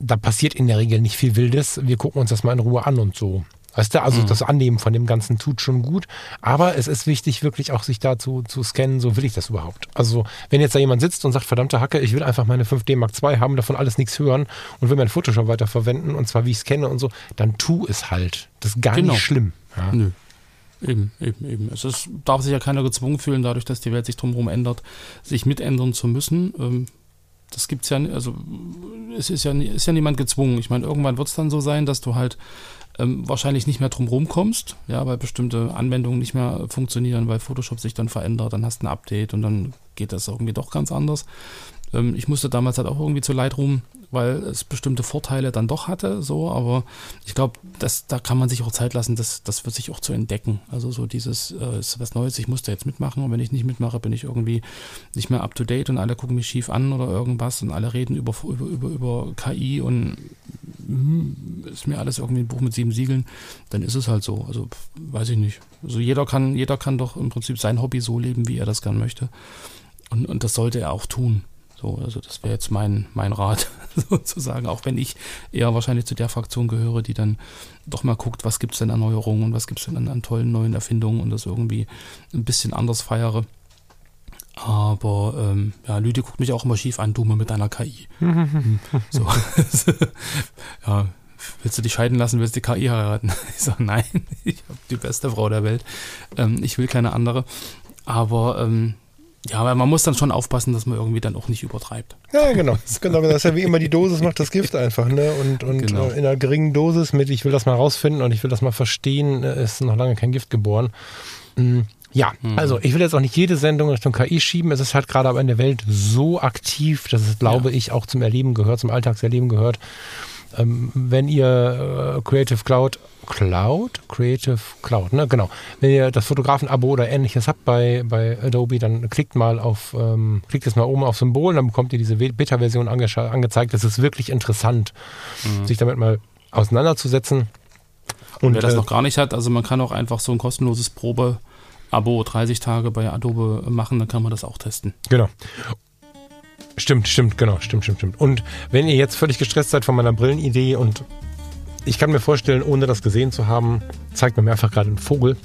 da passiert in der Regel nicht viel Wildes, wir gucken uns das mal in Ruhe an und so. Weißt du, also mhm. das Annehmen von dem Ganzen tut schon gut. Aber es ist wichtig, wirklich auch sich dazu zu scannen, so will ich das überhaupt. Also, wenn jetzt da jemand sitzt und sagt, verdammte Hacke, ich will einfach meine 5D Mark II haben, davon alles nichts hören und will mein Photoshop weiterverwenden und zwar wie ich es kenne und so, dann tu es halt. Das ist gar genau. nicht schlimm. Ja. Nö. Eben, eben, eben. Es ist, darf sich ja keiner gezwungen fühlen, dadurch, dass die Welt sich drumherum ändert, sich mitändern zu müssen. Ähm, das gibt's ja, also es ist ja, ist ja niemand gezwungen. Ich meine, irgendwann wird es dann so sein, dass du halt ähm, wahrscheinlich nicht mehr drum kommst, ja, weil bestimmte Anwendungen nicht mehr funktionieren, weil Photoshop sich dann verändert, dann hast du ein Update und dann geht das irgendwie doch ganz anders. Ähm, ich musste damals halt auch irgendwie zu Lightroom weil es bestimmte Vorteile dann doch hatte, so, aber ich glaube, da kann man sich auch Zeit lassen, das, das wird sich auch zu entdecken. Also so dieses äh, ist was Neues, ich muss da jetzt mitmachen und wenn ich nicht mitmache, bin ich irgendwie nicht mehr up to date und alle gucken mich schief an oder irgendwas und alle reden über, über, über, über KI und hm, ist mir alles irgendwie ein Buch mit sieben Siegeln, dann ist es halt so. Also weiß ich nicht. Also jeder kann, jeder kann doch im Prinzip sein Hobby so leben, wie er das gern möchte. Und, und das sollte er auch tun. So, also das wäre jetzt mein, mein Rat sozusagen, auch wenn ich eher wahrscheinlich zu der Fraktion gehöre, die dann doch mal guckt, was gibt es denn an Neuerungen und was gibt es denn an, an, tollen neuen Erfindungen und das irgendwie ein bisschen anders feiere. Aber ähm, ja, Lüdi guckt mich auch immer schief an, du mal mit deiner KI. so. ja, willst du dich scheiden lassen, willst du die KI heiraten? Ich sage, nein, ich habe die beste Frau der Welt. Ähm, ich will keine andere. Aber ähm, ja, aber man muss dann schon aufpassen, dass man irgendwie dann auch nicht übertreibt. Ja, genau. genau. Das ist ja wie immer die Dosis macht das Gift einfach, ne? Und, und genau. Äh, in einer geringen Dosis mit, ich will das mal rausfinden und ich will das mal verstehen, äh, ist noch lange kein Gift geboren. Mm, ja, mhm. also ich will jetzt auch nicht jede Sendung Richtung KI schieben. Es ist halt gerade aber in der Welt so aktiv, dass es, glaube ja. ich, auch zum Erleben gehört, zum Alltagserleben gehört. Ähm, wenn ihr äh, Creative Cloud Cloud, Creative Cloud, ne, genau. Wenn ihr das Fotografen-Abo oder ähnliches habt bei, bei Adobe, dann klickt mal auf, ähm, klickt jetzt mal oben auf Symbol, dann bekommt ihr diese Beta-Version ange angezeigt. Das ist wirklich interessant, mhm. sich damit mal auseinanderzusetzen. Und, wer das äh, noch gar nicht hat, also man kann auch einfach so ein kostenloses Probe-Abo 30 Tage bei Adobe machen, dann kann man das auch testen. Genau. Stimmt, stimmt, genau, stimmt, stimmt, stimmt. Und wenn ihr jetzt völlig gestresst seid von meiner Brillenidee und ich kann mir vorstellen, ohne das gesehen zu haben, zeigt man mir einfach gerade einen Vogel.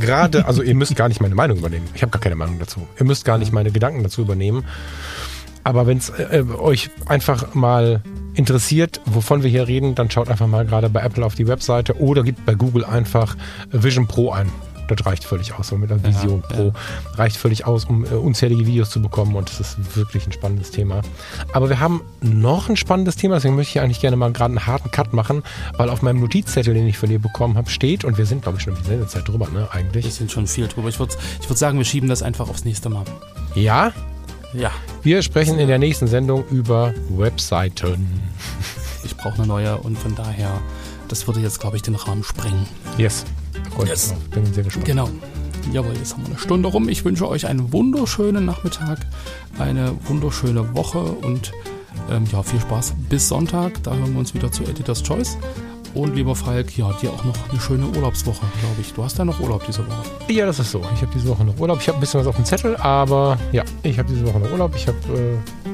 Gerade, also ihr müsst gar nicht meine Meinung übernehmen. Ich habe gar keine Meinung dazu. Ihr müsst gar nicht meine Gedanken dazu übernehmen. Aber wenn es äh, euch einfach mal interessiert, wovon wir hier reden, dann schaut einfach mal gerade bei Apple auf die Webseite oder gebt bei Google einfach Vision Pro ein das reicht völlig aus. So mit der Vision ja, Pro ja. reicht völlig aus, um äh, unzählige Videos zu bekommen und das ist wirklich ein spannendes Thema. Aber wir haben noch ein spannendes Thema, deswegen möchte ich eigentlich gerne mal gerade einen harten Cut machen, weil auf meinem Notizzettel, den ich von dir bekommen habe, steht und wir sind, glaube ich, schon die Zeit drüber, ne, eigentlich. Wir sind schon viel drüber. Ich würde ich würd sagen, wir schieben das einfach aufs nächste Mal. Ja? Ja. Wir sprechen in der nächsten Sendung über Webseiten. Ich brauche eine neue und von daher, das würde jetzt, glaube ich, den Rahmen sprengen. Yes. Freue yes. Bin sehr gespannt. Genau. Jawohl, jetzt haben wir eine Stunde rum. Ich wünsche euch einen wunderschönen Nachmittag, eine wunderschöne Woche und ähm, ja, viel Spaß bis Sonntag. Da hören wir uns wieder zu Editor's Choice. Und lieber Falk, ja, dir auch noch eine schöne Urlaubswoche, glaube ich. Du hast ja noch Urlaub diese Woche. Ja, das ist so. Ich habe diese Woche noch Urlaub. Ich habe ein bisschen was auf dem Zettel, aber ja, ich habe diese Woche noch Urlaub. Ich habe äh,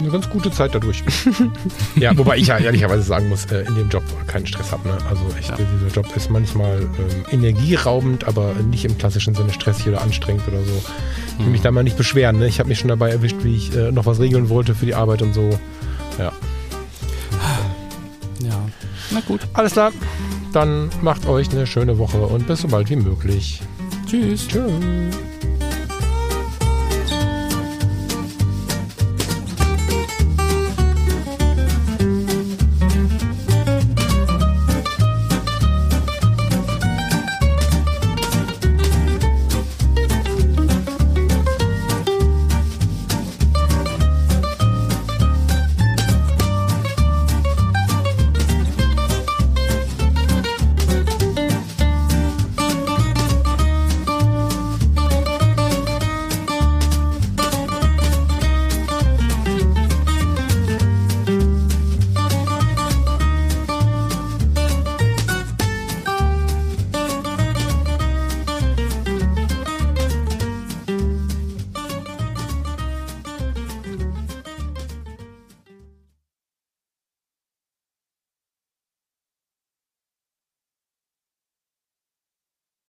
eine ganz gute Zeit dadurch. ja, wobei ich ja ehrlicherweise sagen muss, äh, in dem Job keinen Stress habe. Ne? Also ich, ja. dieser Job ist manchmal ähm, energieraubend, aber nicht im klassischen Sinne stressig oder anstrengend oder so. Ich will mich da mal nicht beschweren. Ne? Ich habe mich schon dabei erwischt, wie ich äh, noch was regeln wollte für die Arbeit und so. Ja. Ja, na gut. Alles klar. Dann macht euch eine schöne Woche und bis so bald wie möglich. Tschüss. Tschüss.